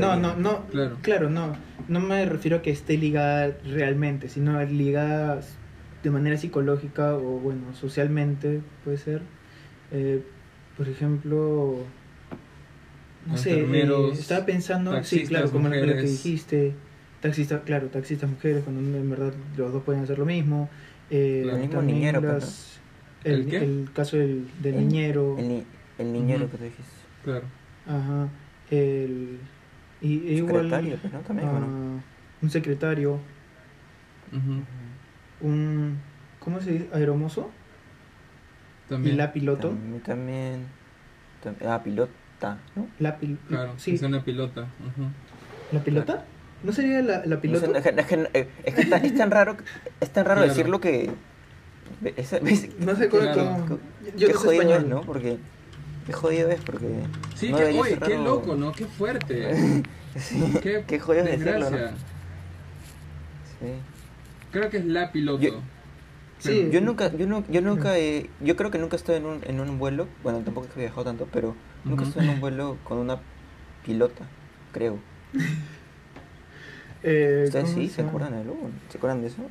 No, no, No. Claro. Claro, no. No me refiero a que esté ligada realmente, sino ligada de manera psicológica o, bueno, socialmente, puede ser. Eh, por ejemplo, no sé, eh, estaba pensando, sí, claro, como lo que dijiste, taxistas, claro, taxistas mujeres, cuando en verdad los dos pueden hacer lo mismo. Eh. El mismo también niñero, pues, las- el, ¿El qué? el caso del, del El- niñero, El, ni- el niñero Ujú. que te dijiste. Claro. ajá, el, y, e igual Secretario, pues, ¿no? También, bueno. ah, un secretario, Ujú. un, ¿cómo se dice? Aeromozo También. y la piloto, También, también, tam- Ah, pilota, ¿no? la pil, Claro, sí, es una pilota. Ujú. la pilota, ¿no sería la, la No piloto? sé, es que, es que- eh, es que está- es tan raro, es tan raro Claro. decirlo que... es- es- No sé cómo, Claro. qué no jodido español. es, ¿no? Porque... Qué jodido es porque... Sí, no que, oye, qué loco, ¿no? Qué fuerte. sí, Qué, qué jodido es decirlo, desgracia. ¿no? Sí. Creo que es la piloto. Yo- Sí. Yo nunca, yo no, yo nunca he, yo creo que nunca estoy en un, en un vuelo, bueno tampoco he viajado tanto, pero nunca Ujú. estoy en un vuelo con una pilota, creo. Eh, ¿Ustedes ¿cómo sí? se acuerdan de algo? ¿Se acuerdan de eso?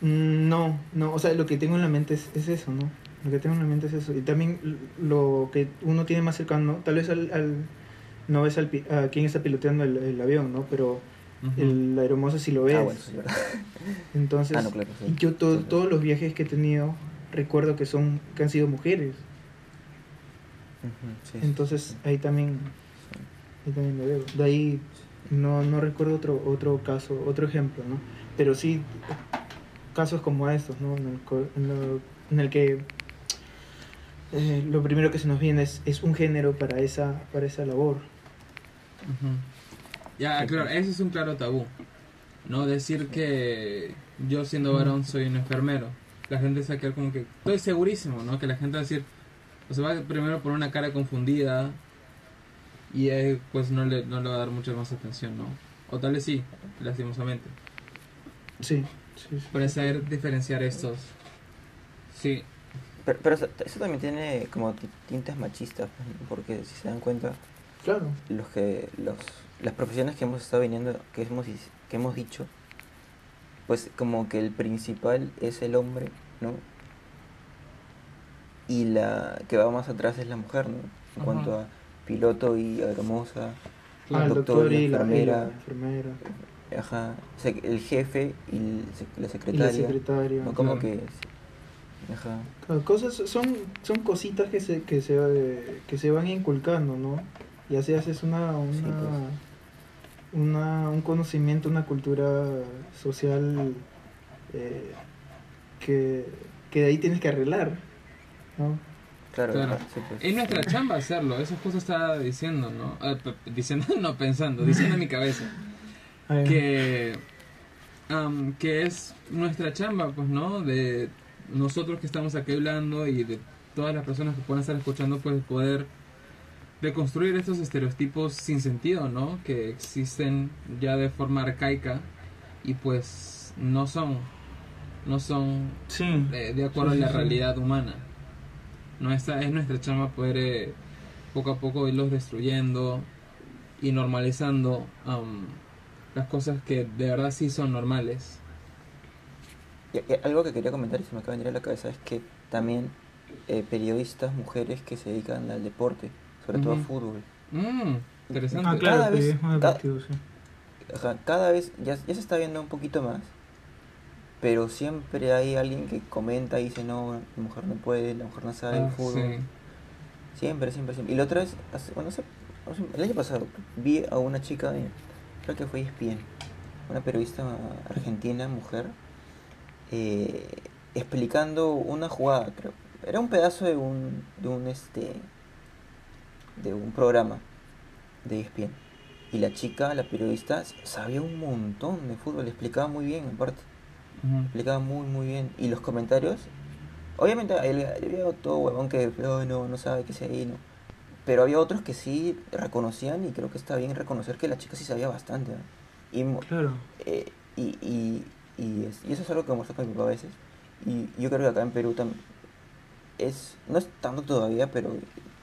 Mm, No, no, o sea, lo que tengo en la mente es, es eso, ¿no? Lo que tengo en la mente es eso. Y también lo que uno tiene más cercano, tal vez al, al- no ves al, pi- a quién está piloteando el, el avión, ¿no? Pero Ujú. el aeromozo sí lo ves. Ah, bueno, sí. Entonces, Ah, no, claro, sí. yo to- Sí, sí. todos los viajes que he tenido recuerdo que son que han sido mujeres. Entonces sí, ahí también sí. ahí también lo veo. De ahí no, no recuerdo otro otro caso, otro ejemplo, ¿no? Pero sí casos como estos, ¿no? En el, en lo- en el que eh, lo primero que se nos viene es, es un género para esa para esa labor. Ya, claro, pues. ese es un claro tabú. No decir que yo siendo varón soy un enfermero. La gente se va a quedar como que... Estoy segurísimo, ¿no? Que la gente va a decir... O se va primero poner una cara confundida y eh, pues no le, no le va a dar mucha más atención, ¿no? O tal vez sí, lastimosamente. Sí, sí, sí. Para saber diferenciar estos. Sí, Pero, pero eso, eso también tiene como ti- tintes machistas, pues, porque si se dan cuenta, Claro. los que los las profesiones que hemos estado viniendo, que hemos que hemos dicho, pues como que el principal es el hombre, ¿no? Y la que va más atrás es la mujer, ¿no? En Ajá. cuanto a piloto y hermosa, Ah, el doctor doctor y y la, y la enfermera. enfermera. ajá, el jefe y la Y la secretaria. ¿no? Como claro. que, ajá, Claro, cosas son son cositas que se que se que se van inculcando no y así haces una una, Sí, pues. una un conocimiento una cultura social eh, que que de ahí tienes que arreglar no claro, Claro. sí, pues. Es nuestra chamba hacerlo, eso justo estaba diciendo, ¿no? Ah, diciendo, no pensando, diciendo en mi cabeza. Ay, Que, am, que es nuestra chamba, pues, ¿no? De nosotros que estamos aquí hablando y de todas las personas que puedan estar escuchando, pues, poder deconstruir estos estereotipos sin sentido, ¿no? Que existen ya de forma arcaica y pues no son, no son sí de, de acuerdo Sí, a la sí, sí. realidad humana. Nuestra, es nuestra chamba poder eh, poco a poco irlos destruyendo y normalizando am, las cosas que de verdad sí son normales. Y- y algo que quería comentar y se me acaba de venir a la cabeza es que también eh, periodistas mujeres que se dedican al deporte, sobre todo al Ujú. fútbol. Mm, interesante. ah claro cada vez- cada- cada vez ya, ya se está viendo un poquito más, pero siempre hay alguien que comenta y dice, no, la mujer no puede, la mujer no sabe Ah, el fútbol. sí. Siempre, siempre, siempre. Y la otra vez, hace- bueno, hace- el año pasado, vi a una chica, de- creo que fue ESPN, una periodista argentina, mujer, eh, explicando una jugada, creo. Era un pedazo de un, de un este, de un programa de ESPN. Y la chica, la periodista, sabía un montón de fútbol, explicaba muy bien, aparte. Explicaba muy muy bien. Y los comentarios obviamente había todo huevón que "Ay, no no sabe qué sea ahí no pero había otros que sí reconocían y creo que está bien reconocer que la chica sí sabía bastante ¿no? y, Claro. eh, y, y, y, es- y eso es algo que muestra con mi papá a veces. Y yo creo que acá en Perú también es no es tanto todavía pero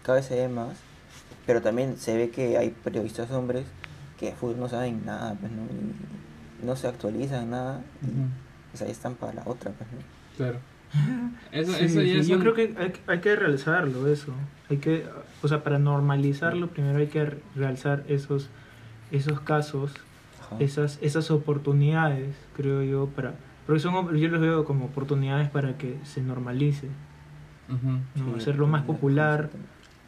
cada vez se ve más. Pero también se ve que hay periodistas hombres que de fútbol no saben nada pues no y no se actualizan nada. Pues ahí están para la otra, pues, ¿no? Claro. Eso, Sí, eso ya sí, es yo un- creo que hay, hay que realzarlo eso. Hay que, o sea, para normalizarlo primero hay que realzar esos esos casos, Ajá. esas esas oportunidades, creo yo, para porque son yo los veo como oportunidades para que se normalice, Ujú. ¿no? Sí, hacerlo más popular,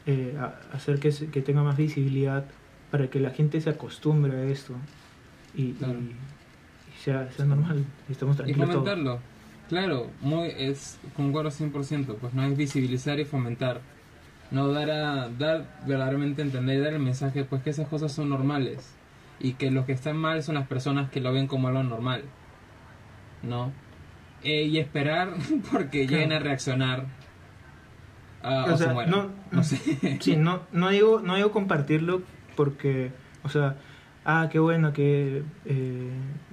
eh, a- hacer que, se- que tenga más visibilidad para que la gente se acostumbre a esto y, Claro. y sea, sea normal y estamos Y tranquilos todos. fomentarlo. Claro, muy es concuerdo 100%, pues no es visibilizar y fomentar. No dar a dar verdaderamente entender y dar el mensaje pues que esas cosas son normales y que los que están mal son las personas que lo ven como algo normal. ¿No? Eh, y esperar porque Claro. lleguen a reaccionar ah, O o, se sea, mueran. no- no sé. Sí, no, no digo, no digo compartirlo porque, o sea, ah, qué bueno que eh,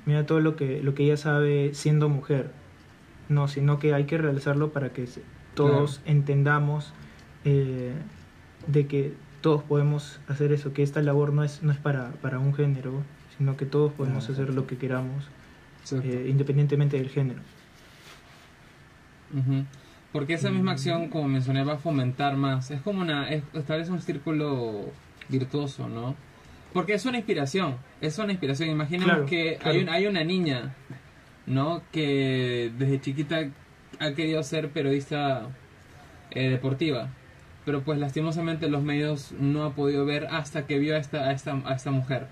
mira todo lo que, lo que ella sabe siendo mujer. No, sino que hay que realizarlo para que todos entendamos eh, de que todos podemos hacer eso, que esta labor no es, no es para, para un género, sino que todos podemos Claro, hacer lo que queramos, eh, independientemente del género. Porque esa misma acción, como mencioné, va a fomentar más. Es como una. Es, vez un círculo virtuoso, ¿no? Porque es una inspiración. Es una inspiración. Imaginemos Claro, que claro. hay, un- hay una niña, ¿no? Que desde chiquita ha querido ser periodista eh, deportiva. Pero pues lastimosamente los medios no ha podido ver hasta que vio a esta, a esta, a esta mujer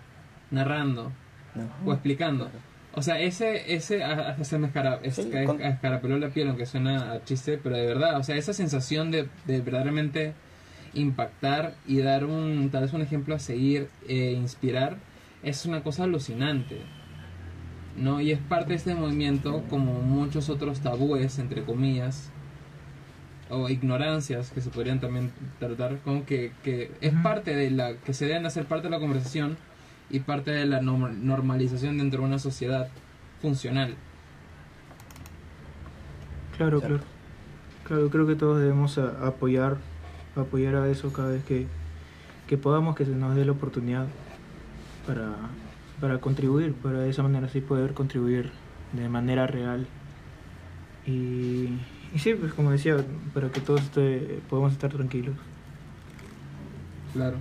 narrando ¿no? o explicando. O sea, ese, ese a- hasta se me escara, Sí, esca- con- escarapeló la piel, aunque suena a chiste, pero de verdad, o sea, esa sensación de, de verdaderamente impactar y dar un, tal vez un ejemplo a seguir, e inspirar, es una cosa alucinante. ¿No? Y es parte de este movimiento, como muchos otros tabúes, entre comillas, o ignorancias que se podrían también tratar, como que, que es parte de la, que se deben hacer parte de la conversación y parte de la norm- normalización dentro de una sociedad funcional. Claro, Claro. claro. Claro, creo que todos debemos a- apoyar, apoyar a eso cada vez que, que podamos, que se nos dé la oportunidad para, para contribuir, para de esa manera así poder contribuir de manera real. Y, y sí, pues como decía, para que todos esté- podamos estar tranquilos. Claro.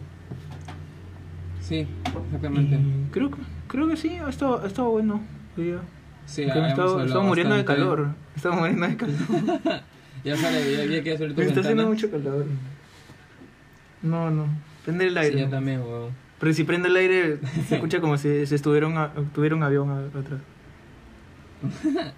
Sí, exactamente. Y creo, que- creo que sí, ha estado, ha estado bueno. día. Sí, estaba, muriendo de calor. Estaba muriendo de calor. Ya sale, ya, ya quieres abrir tu Me está haciendo mucho calor. No, no. Prende el aire. Sí, yo también, weón. Pero si prende el aire, se escucha como si se estuviera un, a- tuviera un avión atrás.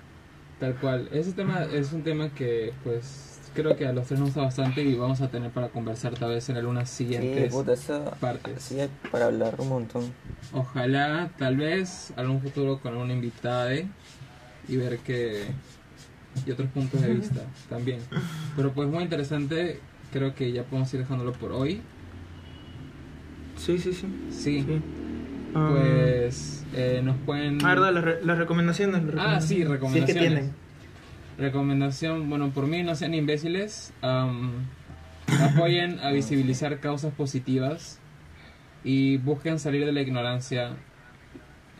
Tal cual. Ese tema es un tema que, pues, creo que a los tres nos gusta bastante y vamos a tener para conversar tal vez en algunas Sí, siguientes puta, eso, partes. sí hay para hablar un montón. Ojalá, tal vez, algún futuro con una invitada y ver que y otros puntos de vista también. Pero pues muy interesante, creo que ya podemos ir dejándolo por hoy. Sí, sí, sí. Sí, sí. Ah, pues eh, nos pueden... ah, verdad, las, re- las recomendaciones. las Ah, sí, Si es que recomendaciones. tienen. Recomendación, bueno, por mí no sean imbéciles, am, apoyen a visibilizar causas positivas y busquen salir de la ignorancia.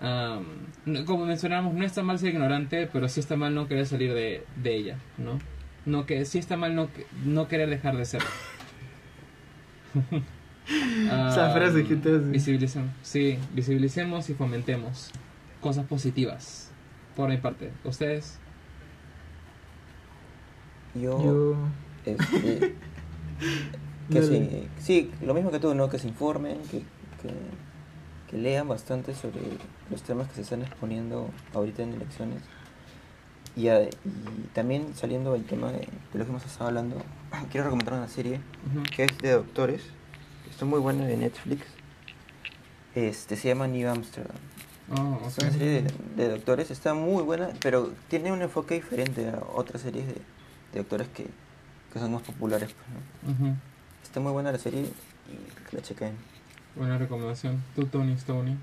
No- como mencionamos, no está mal ser ignorante, pero sí está mal no querer salir de, de ella, ¿no? No que sí está mal no, que- no querer dejar de ser. Esa frase que te hace. Visibilicemos, sí, visibilicemos y fomentemos cosas positivas. Por mi parte, ustedes. Yo, Yo. este, que se, sí, lo mismo que tú, ¿no? Que se informen, que, que, que lean bastante sobre los temas que se están exponiendo ahorita en elecciones. Y, a- y también saliendo del tema de, de lo que hemos estado hablando, quiero recomendar una serie que es de doctores, que está muy buena de Netflix. Este se llama New Amsterdam. Oh, Es una serie de, de doctores, está muy buena, pero tiene un enfoque diferente a otras series de, de doctores que, que son más populares. pues. Está muy buena la serie y que la chequen. Buena recomendación. Tú, Tony Stoney.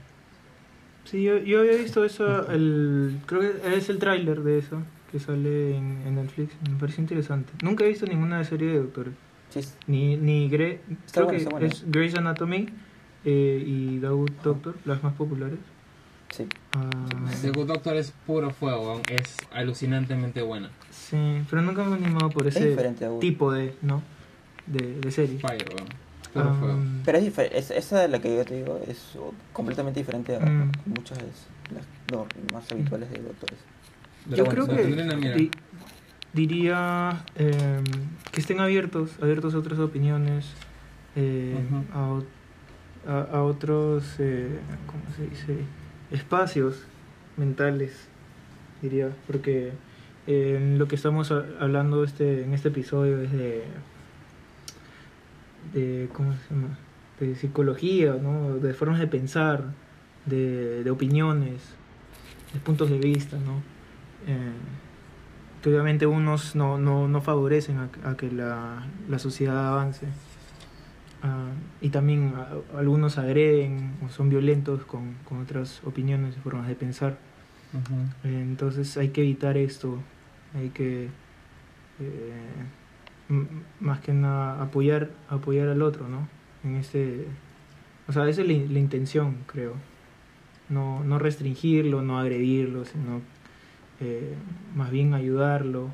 Sí, yo, yo había visto eso, el, creo que es el tráiler de eso, que sale en, en Netflix, me pareció interesante. Nunca he visto ninguna serie de doctores, Sí, ni, ni Gre Está creo que es Grey's Anatomy eh, y The Good Doctor, las más populares. sí. Ah, The Good Doctor es puro fuego, es alucinantemente buena. sí, pero nunca me he animado por Es ese tipo de, ¿no? De, de serie. Fire, weón. Puro Ah, fuego. Pero es diferente, esa de la que yo te digo es completamente diferente a Mm. muchas de las no, más habituales de doctores. Pero Yo bueno, creo que di- diría eh, que estén abiertos, abiertos a otras opiniones, eh, a, a- a otros, eh, ¿cómo se dice? Espacios mentales, diría, porque eh, en lo que estamos a- hablando este, en este episodio es de, de, ¿cómo se llama? De psicología, ¿no? De formas de pensar, de, de opiniones, de puntos de vista, ¿no? Eh, que obviamente unos no, no, no favorecen a, a que la, la sociedad avance. Ah, y también a- algunos agreden o son violentos con, con otras opiniones y formas de pensar. Eh, Entonces hay que evitar esto, hay que eh, más que nada apoyar, apoyar al otro, ¿no? En este, o sea, esa es la, la intención, creo. No, no restringirlo, no agredirlo, sino eh, más bien ayudarlo,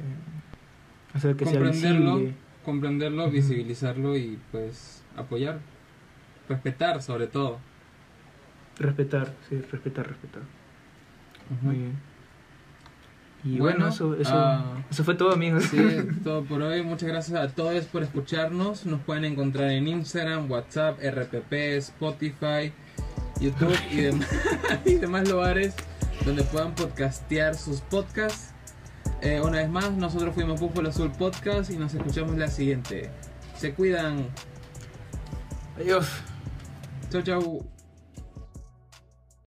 eh, hacer que sea Comprenderlo, visible. comprenderlo, Ujú. visibilizarlo y pues apoyar. Respetar sobre todo. Respetar, sí, respetar, respetar. Muy bien. Y Bueno, bueno, eso, eso, ah, eso fue todo, amigos. Sí, es todo por hoy. Muchas gracias a todos por escucharnos. Nos pueden encontrar en Instagram, WhatsApp, RPP, Spotify, YouTube y demás, y demás lugares donde puedan podcastear sus podcasts. Eh, una vez más, nosotros fuimos Búfalo Azul Podcast y nos escuchamos la siguiente. Se cuidan. Adiós. Chau, chau.